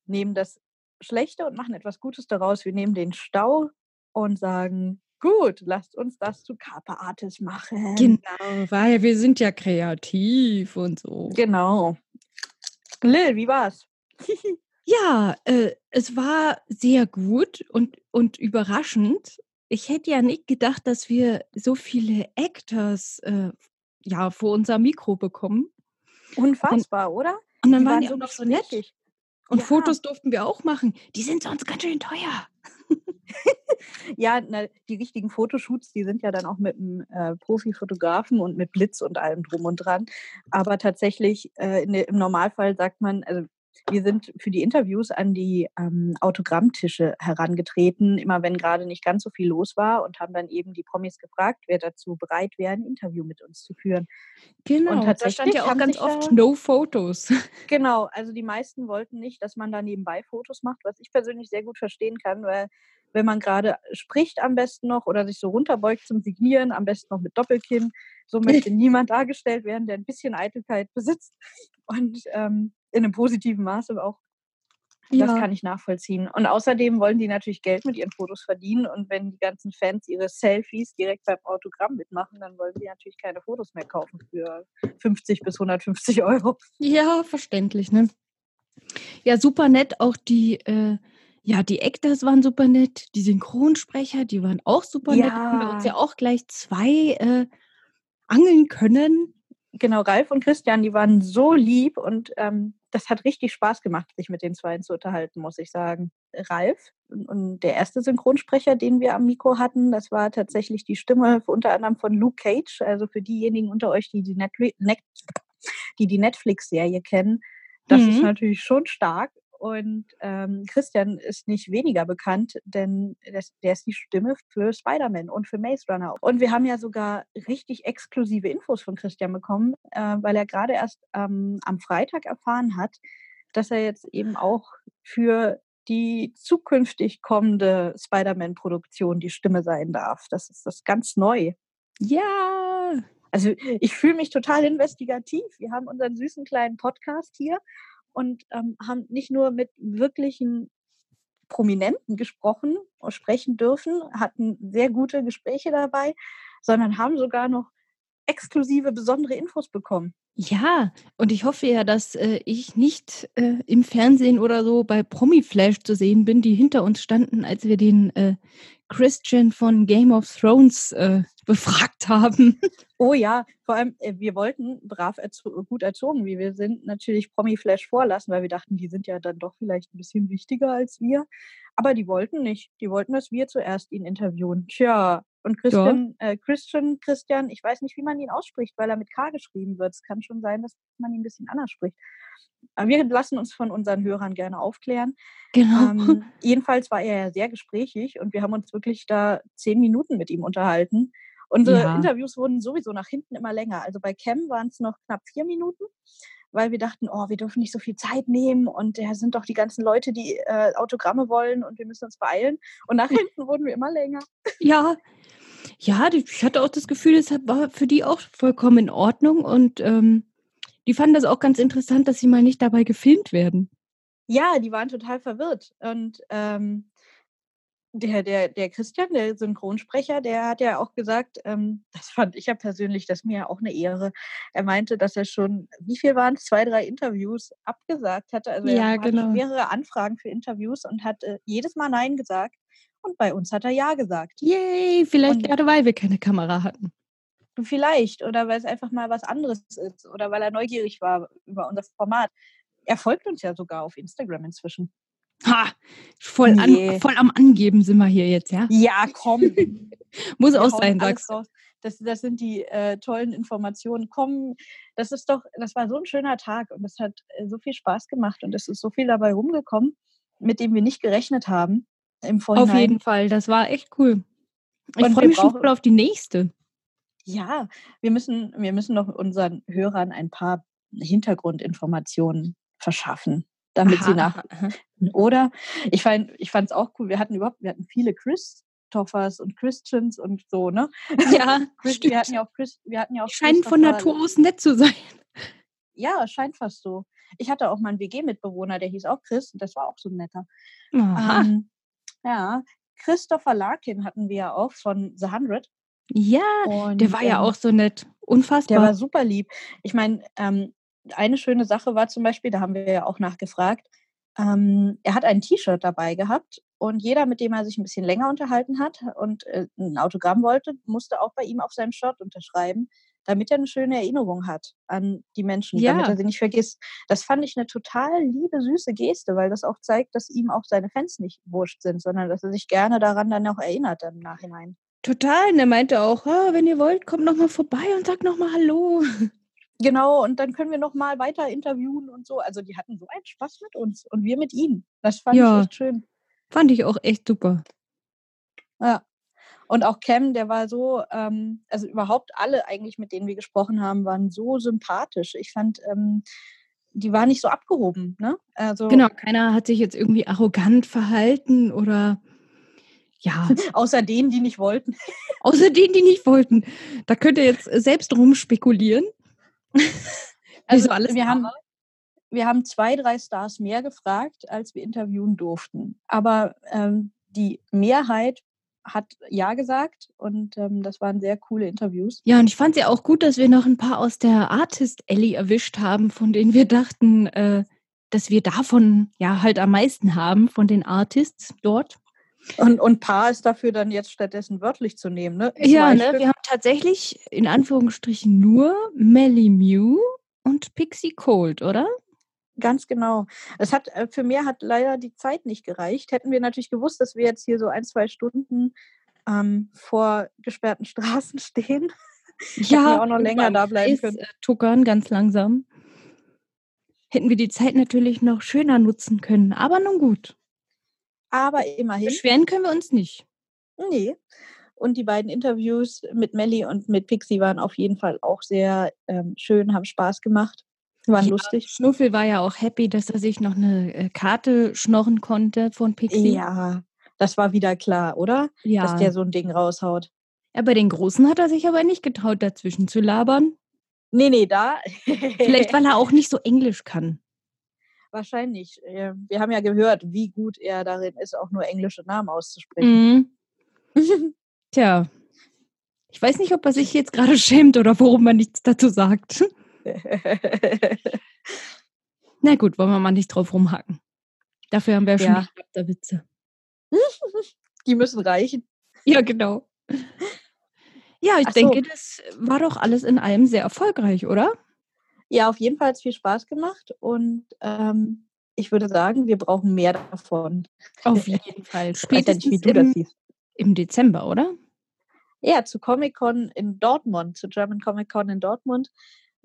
nehmen das Schlechte und machen etwas Gutes daraus. Wir nehmen den Stau und sagen, gut, lasst uns das zu Carpe Artis machen. Genau, weil wir sind ja kreativ und so. Genau. Lil, wie war's? Ja, äh, es war sehr gut und, und überraschend. Ich hätte ja nicht gedacht, dass wir so viele Actors äh, ja, vor unser Mikro bekommen. Unfassbar, oder? Und dann Die waren die auch noch so nett. Und Ja. Fotos durften wir auch machen. Die sind sonst ganz schön teuer. Ja, na, die richtigen Fotoshoots, die sind ja dann auch mit einem äh, Profifotografen und mit Blitz und allem drum und dran. Aber tatsächlich, äh, in im Normalfall sagt man, also wir sind für die Interviews an die ähm, Autogrammtische herangetreten, immer wenn gerade nicht ganz so viel los war und haben dann eben die Promis gefragt, wer dazu bereit wäre, ein Interview mit uns zu führen. Genau, Und da stand tatsächlich ja auch ganz oft da- No Photos. Genau, also die meisten wollten nicht, dass man da nebenbei Fotos macht, was ich persönlich sehr gut verstehen kann, weil wenn man gerade spricht am besten noch oder sich so runterbeugt zum Signieren, am besten noch mit Doppelkinn, so möchte niemand dargestellt werden, der ein bisschen Eitelkeit besitzt und ähm, in einem positiven Maße auch. Das Ja. kann ich nachvollziehen. Und außerdem wollen die natürlich Geld mit ihren Fotos verdienen. Und wenn die ganzen Fans ihre Selfies direkt beim Autogramm mitmachen, dann wollen sie natürlich keine Fotos mehr kaufen für 50 bis 150 Euro. Ja, verständlich, ne? Ja, super nett. Auch die, äh, ja, die Actors waren super nett. Die Synchronsprecher, die waren auch super nett. Da haben wir uns ja Ja. auch gleich zwei äh, angeln können. Genau, Ralf und Christian, die waren so lieb und ähm, das hat richtig Spaß gemacht, sich mit den beiden zu unterhalten, muss ich sagen. Ralf und- der erste Synchronsprecher, den wir am Mikro hatten, das war tatsächlich die Stimme unter anderem von Luke Cage. Also für diejenigen unter euch, die die, Netfli- Net die, die Netflix-Serie kennen, das ist Mhm. natürlich schon stark. Und ähm, Christian ist nicht weniger bekannt, denn das, der ist die Stimme für Spider-Man und für Maze Runner. Und wir haben ja sogar richtig exklusive Infos von Christian bekommen, äh, weil er gerade erst ähm, am Freitag erfahren hat, dass er jetzt eben auch für die zukünftig kommende Spider-Man-Produktion die Stimme sein darf. Das ist das ganz neu. Ja. Also ich fühle mich total investigativ. Wir haben unseren süßen kleinen Podcast hier und ähm, haben nicht nur mit wirklichen Prominenten gesprochen und sprechen dürfen, hatten sehr gute Gespräche dabei, sondern haben sogar noch exklusive, besondere Infos bekommen. Ja, und ich hoffe ja, dass äh, ich nicht äh, im Fernsehen oder so bei Promiflash zu sehen bin, die hinter uns standen, als wir den äh, Christian von Game of Thrones äh, befragt haben. Oh ja, vor allem, äh, wir wollten brav erzo gut erzogen, wie wir sind, natürlich Promiflash vorlassen, weil wir dachten, die sind ja dann doch vielleicht ein bisschen wichtiger als wir. Aber die wollten nicht. Die wollten, dass wir zuerst ihn interviewen. Tja, und Christian, äh, Christian, Christian, ich weiß nicht, wie man ihn ausspricht, weil er mit K geschrieben wird. Es kann schon sein, dass man ihn ein bisschen anders spricht. Aber wir lassen uns von unseren Hörern gerne aufklären. Genau. Ähm, jedenfalls war er ja sehr gesprächig und wir haben uns wirklich da zehn Minuten mit ihm unterhalten. Unsere Ja. Interviews wurden sowieso nach hinten immer länger. Also bei Cam waren es noch knapp vier Minuten, weil wir dachten, oh, wir dürfen nicht so viel Zeit nehmen und da sind doch die ganzen Leute, die äh, Autogramme wollen und wir müssen uns beeilen. Und nach hinten wurden wir immer länger. Ja, ja, ich hatte auch das Gefühl, es war für die auch vollkommen in Ordnung und ähm, die fanden das auch ganz interessant, dass sie mal nicht dabei gefilmt werden. Ja, die waren total verwirrt. Und ähm, der, der, der Christian, der Synchronsprecher, der hat ja auch gesagt, ähm, das fand ich ja persönlich, das ist mir ja auch eine Ehre. Er meinte, dass er schon, wie viel waren es, zwei, drei Interviews abgesagt hatte. Also Ja, er hat genau. mehrere Anfragen für Interviews und hat äh, jedes Mal Nein gesagt. Und bei uns hat er Ja gesagt. Yay, vielleicht Und- gerade weil wir keine Kamera hatten. Vielleicht. Oder weil es einfach mal was anderes ist. Oder weil er neugierig war über unser Format. Er folgt uns ja sogar auf Instagram inzwischen. Ha, voll, Nee. an, voll am Angeben sind wir hier jetzt, ja? Ja, komm. Muss auch sein, sagst du. Das, das sind die äh, tollen Informationen. Komm, das ist doch, das war so ein schöner Tag und es hat äh, so viel Spaß gemacht und es ist so viel dabei rumgekommen, mit dem wir nicht gerechnet haben im Vorhinein. Auf jeden Fall, das war echt cool. Ich freue mich schon voll auf die nächste. Ja, wir müssen, wir müssen noch unseren Hörern ein paar Hintergrundinformationen verschaffen, damit sie Aha, nach aha, aha. oder ich fand ich fand es auch cool. Wir hatten überhaupt, wir hatten viele Christophers und Christians und so, ne? Ja, wir hatten ja auch Chris, wir hatten ja auch Die scheinen von Natur aus nett zu sein. Ja, scheint fast so. Ich hatte auch mal einen WG-Mitbewohner, der hieß auch Chris und das war auch so ein netter. Ähm, ja, Christopher Larkin hatten wir ja auch von The Hundred. Ja, Und, der war ja ähm, auch so nett. Der Unfassbar. war super lieb. Ich meine, ähm, eine schöne Sache war zum Beispiel, da haben wir ja auch nachgefragt, ähm, er hat ein T-Shirt dabei gehabt und jeder, mit dem er sich ein bisschen länger unterhalten hat und äh, ein Autogramm wollte, musste auch bei ihm auf seinem Shirt unterschreiben, damit er eine schöne Erinnerung hat an die Menschen, damit Ja. er sie nicht vergisst. Das fand ich eine total liebe, süße Geste, weil das auch zeigt, dass ihm auch seine Fans nicht wurscht sind, sondern dass er sich gerne daran dann auch erinnert im Nachhinein. Total. Und er meinte auch, "Ah, wenn ihr wollt, kommt noch mal vorbei und sagt noch mal Hallo. Genau, und dann können wir noch mal weiter interviewen und so. Also die hatten so einen Spaß mit uns und wir mit ihnen. Das fand Ja. ich echt schön. Fand ich auch echt super. Ja. Und auch Cam, der war so, ähm, also überhaupt alle eigentlich, mit denen wir gesprochen haben, waren so sympathisch. Ich fand, ähm, die waren nicht so abgehoben. Ne? Also Genau, keiner hat sich jetzt irgendwie arrogant verhalten oder ja, außer denen, die nicht wollten. außer denen, die nicht wollten. Da könnt ihr jetzt selbst rumspekulieren. Also Wieso alles wir haben, wir haben zwei, drei Stars mehr gefragt, als wir interviewen durften. Aber ähm, die Mehrheit hat Ja gesagt und ähm, das waren sehr coole Interviews. Ja, und ich fand es ja auch gut, dass wir noch ein paar aus der Artist Alley erwischt haben, von denen wir dachten, äh, dass wir davon ja halt am meisten haben, von den Artists dort. Und, und Paar ist dafür dann jetzt stattdessen wörtlich zu nehmen, ne? Ja, Zwei ne, wir haben tatsächlich in Anführungsstrichen nur Melly Mew und Pixie Cold, oder? Ganz genau. Es hat äh, für mehr hat leider die Zeit nicht gereicht. Hätten wir natürlich gewusst, dass wir jetzt hier so ein, zwei Stunden ähm, vor gesperrten Straßen stehen. wir auch noch länger da bleiben können. äh, Tuckern ganz langsam. Hätten wir die Zeit natürlich noch schöner nutzen können. Aber nun gut. Aber immerhin. Beschweren können wir uns nicht. Nee. Und die beiden Interviews mit Melly und mit Pixie waren auf jeden Fall auch sehr ähm, schön, haben Spaß gemacht, waren Ja, lustig. Schnuffel war ja auch happy, dass er sich noch eine äh, Karte schnorren konnte von Pixie. Ja, das war wieder klar, oder? Ja. Dass der so ein Ding raushaut. Ja, bei den Großen hat er sich aber nicht getraut, dazwischen zu labern. Nee, nee, da. Vielleicht, weil er auch nicht so Englisch kann. Wahrscheinlich. Äh, Wir haben ja gehört, wie gut er darin ist, auch nur englische Namen auszusprechen. Mhm. Tja. Ich weiß nicht, ob er sich jetzt gerade schämt oder warum er nichts dazu sagt. Na gut, wollen wir mal nicht drauf rumhacken. Dafür haben wir ja schon die Charakterwitze. Die müssen reichen. Ja, genau. Ja, ich so. denke, das war doch alles in allem sehr erfolgreich, oder? Ja, auf jeden Fall hat es viel Spaß gemacht und ähm, ich würde sagen, wir brauchen mehr davon. Auf jeden Fall. Ja nicht, wie Spätestens du das im, siehst. im Dezember, oder? Ja, zu Comic-Con in Dortmund, zu German Comic-Con in Dortmund,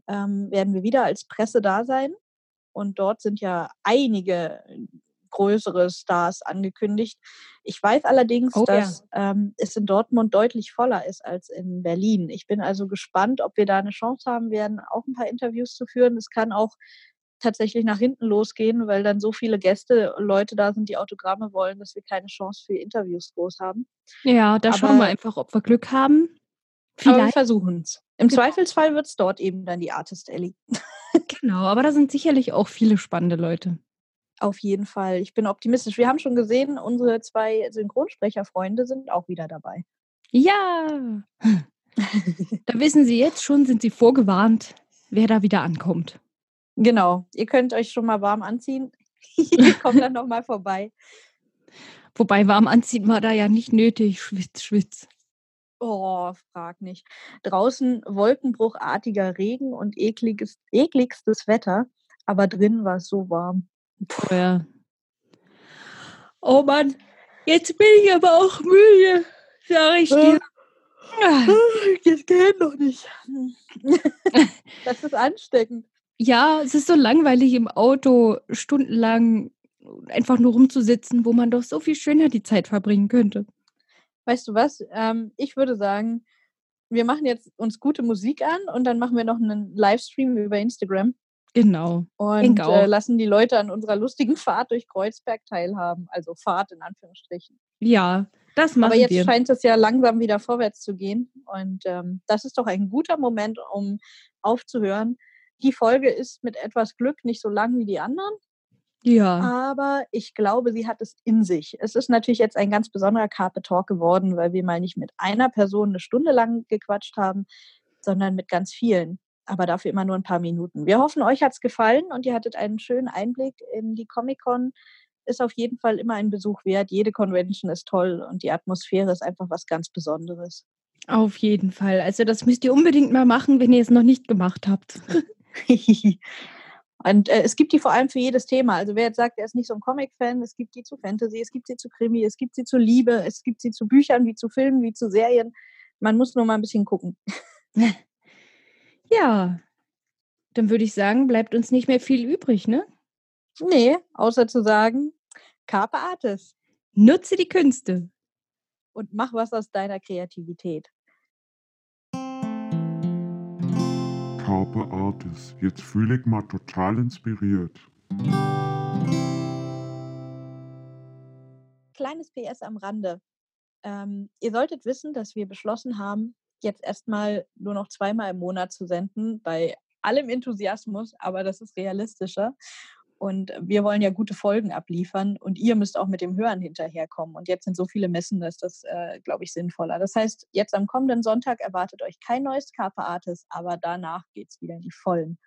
ähm, werden wir wieder als Presse da sein. Und dort sind ja einige größere Stars angekündigt. Ich weiß allerdings, Oh ja. dass ähm, es in Dortmund deutlich voller ist als in Berlin. Ich bin also gespannt, ob wir da eine Chance haben werden, auch ein paar Interviews zu führen. Es kann auch tatsächlich nach hinten losgehen, weil dann so viele Gäste, Leute da sind, die Autogramme wollen, dass wir keine Chance für Interviews groß haben. Ja, da schauen wir Aber- einfach, ob wir Glück haben. Aber wir Vielleicht, versuchen es. Im Genau. Zweifelsfall wird es dort eben dann die Artist Ellie. genau, aber da sind sicherlich auch viele spannende Leute. Auf jeden Fall. Ich bin optimistisch. Wir haben schon gesehen, unsere zwei Synchronsprecherfreunde sind auch wieder dabei. Ja, da wissen Sie jetzt schon, sind Sie vorgewarnt, wer da wieder ankommt. Genau. Ihr könnt euch schon mal warm anziehen. Wir kommen dann nochmal vorbei. Wobei warm anziehen war da ja nicht nötig. Schwitz, schwitz. Oh, frag nicht. Draußen wolkenbruchartiger Regen und ekliges, ekligstes Wetter, aber drin war es so warm. Oh ja. Oh Mann, jetzt bin ich aber auch müde, sag ich dir. Ah. Das geht noch nicht. Das ist ansteckend. Ja, es ist so langweilig im Auto stundenlang einfach nur rumzusitzen, wo man doch so viel schöner die Zeit verbringen könnte. Weißt du was? Ähm, ich würde sagen, wir machen jetzt uns gute Musik an und dann machen wir noch einen Livestream über Instagram Genau. und Denk äh, lassen die Leute an unserer lustigen Fahrt durch Kreuzberg teilhaben. Also Fahrt in Anführungsstrichen. Ja, das machen Aber jetzt wir. scheint es ja langsam wieder vorwärts zu gehen. Und ähm, das ist doch ein guter Moment, um aufzuhören. Die Folge ist mit etwas Glück nicht so lang wie die anderen, Ja, aber ich glaube, sie hat es in sich. Es ist natürlich jetzt ein ganz besonderer Carpe Talk geworden, weil wir mal nicht mit einer Person eine Stunde lang gequatscht haben, sondern mit ganz vielen. Aber dafür immer nur ein paar Minuten. Wir hoffen, euch hat es gefallen und ihr hattet einen schönen Einblick in die Comic-Con. Ist auf jeden Fall immer ein Besuch wert. Jede Convention ist toll und die Atmosphäre ist einfach was ganz Besonderes. auf jeden Fall. Also das müsst ihr unbedingt mal machen, wenn ihr es noch nicht gemacht habt. Und äh, es gibt die vor allem für jedes Thema. Also wer jetzt sagt, er ist nicht so ein Comic-Fan, es gibt die zu Fantasy, es gibt sie zu Krimi, es gibt sie zu Liebe, es gibt sie zu Büchern, wie zu Filmen, wie zu Serien. Man muss nur mal ein bisschen gucken. Ja, dann würde ich sagen, bleibt uns nicht mehr viel übrig, ne? Nee, außer zu sagen, Carpe Artis Nutze die Künste. und mach was aus deiner Kreativität. Carpe Artis. Jetzt fühle ich mal total inspiriert. Kleines PS am Rande. Ähm, ihr solltet wissen, dass wir beschlossen haben, jetzt erstmal nur noch zweimal im Monat zu senden, bei allem Enthusiasmus, aber das ist realistischer. Und wir wollen ja gute Folgen abliefern und ihr müsst auch mit dem Hören hinterherkommen. Und jetzt sind so viele Messen, dass das, äh, glaube ich, sinnvoller. Das heißt, jetzt am kommenden Sonntag erwartet euch kein neues Carpe Artis, aber danach geht es wieder in die Vollen.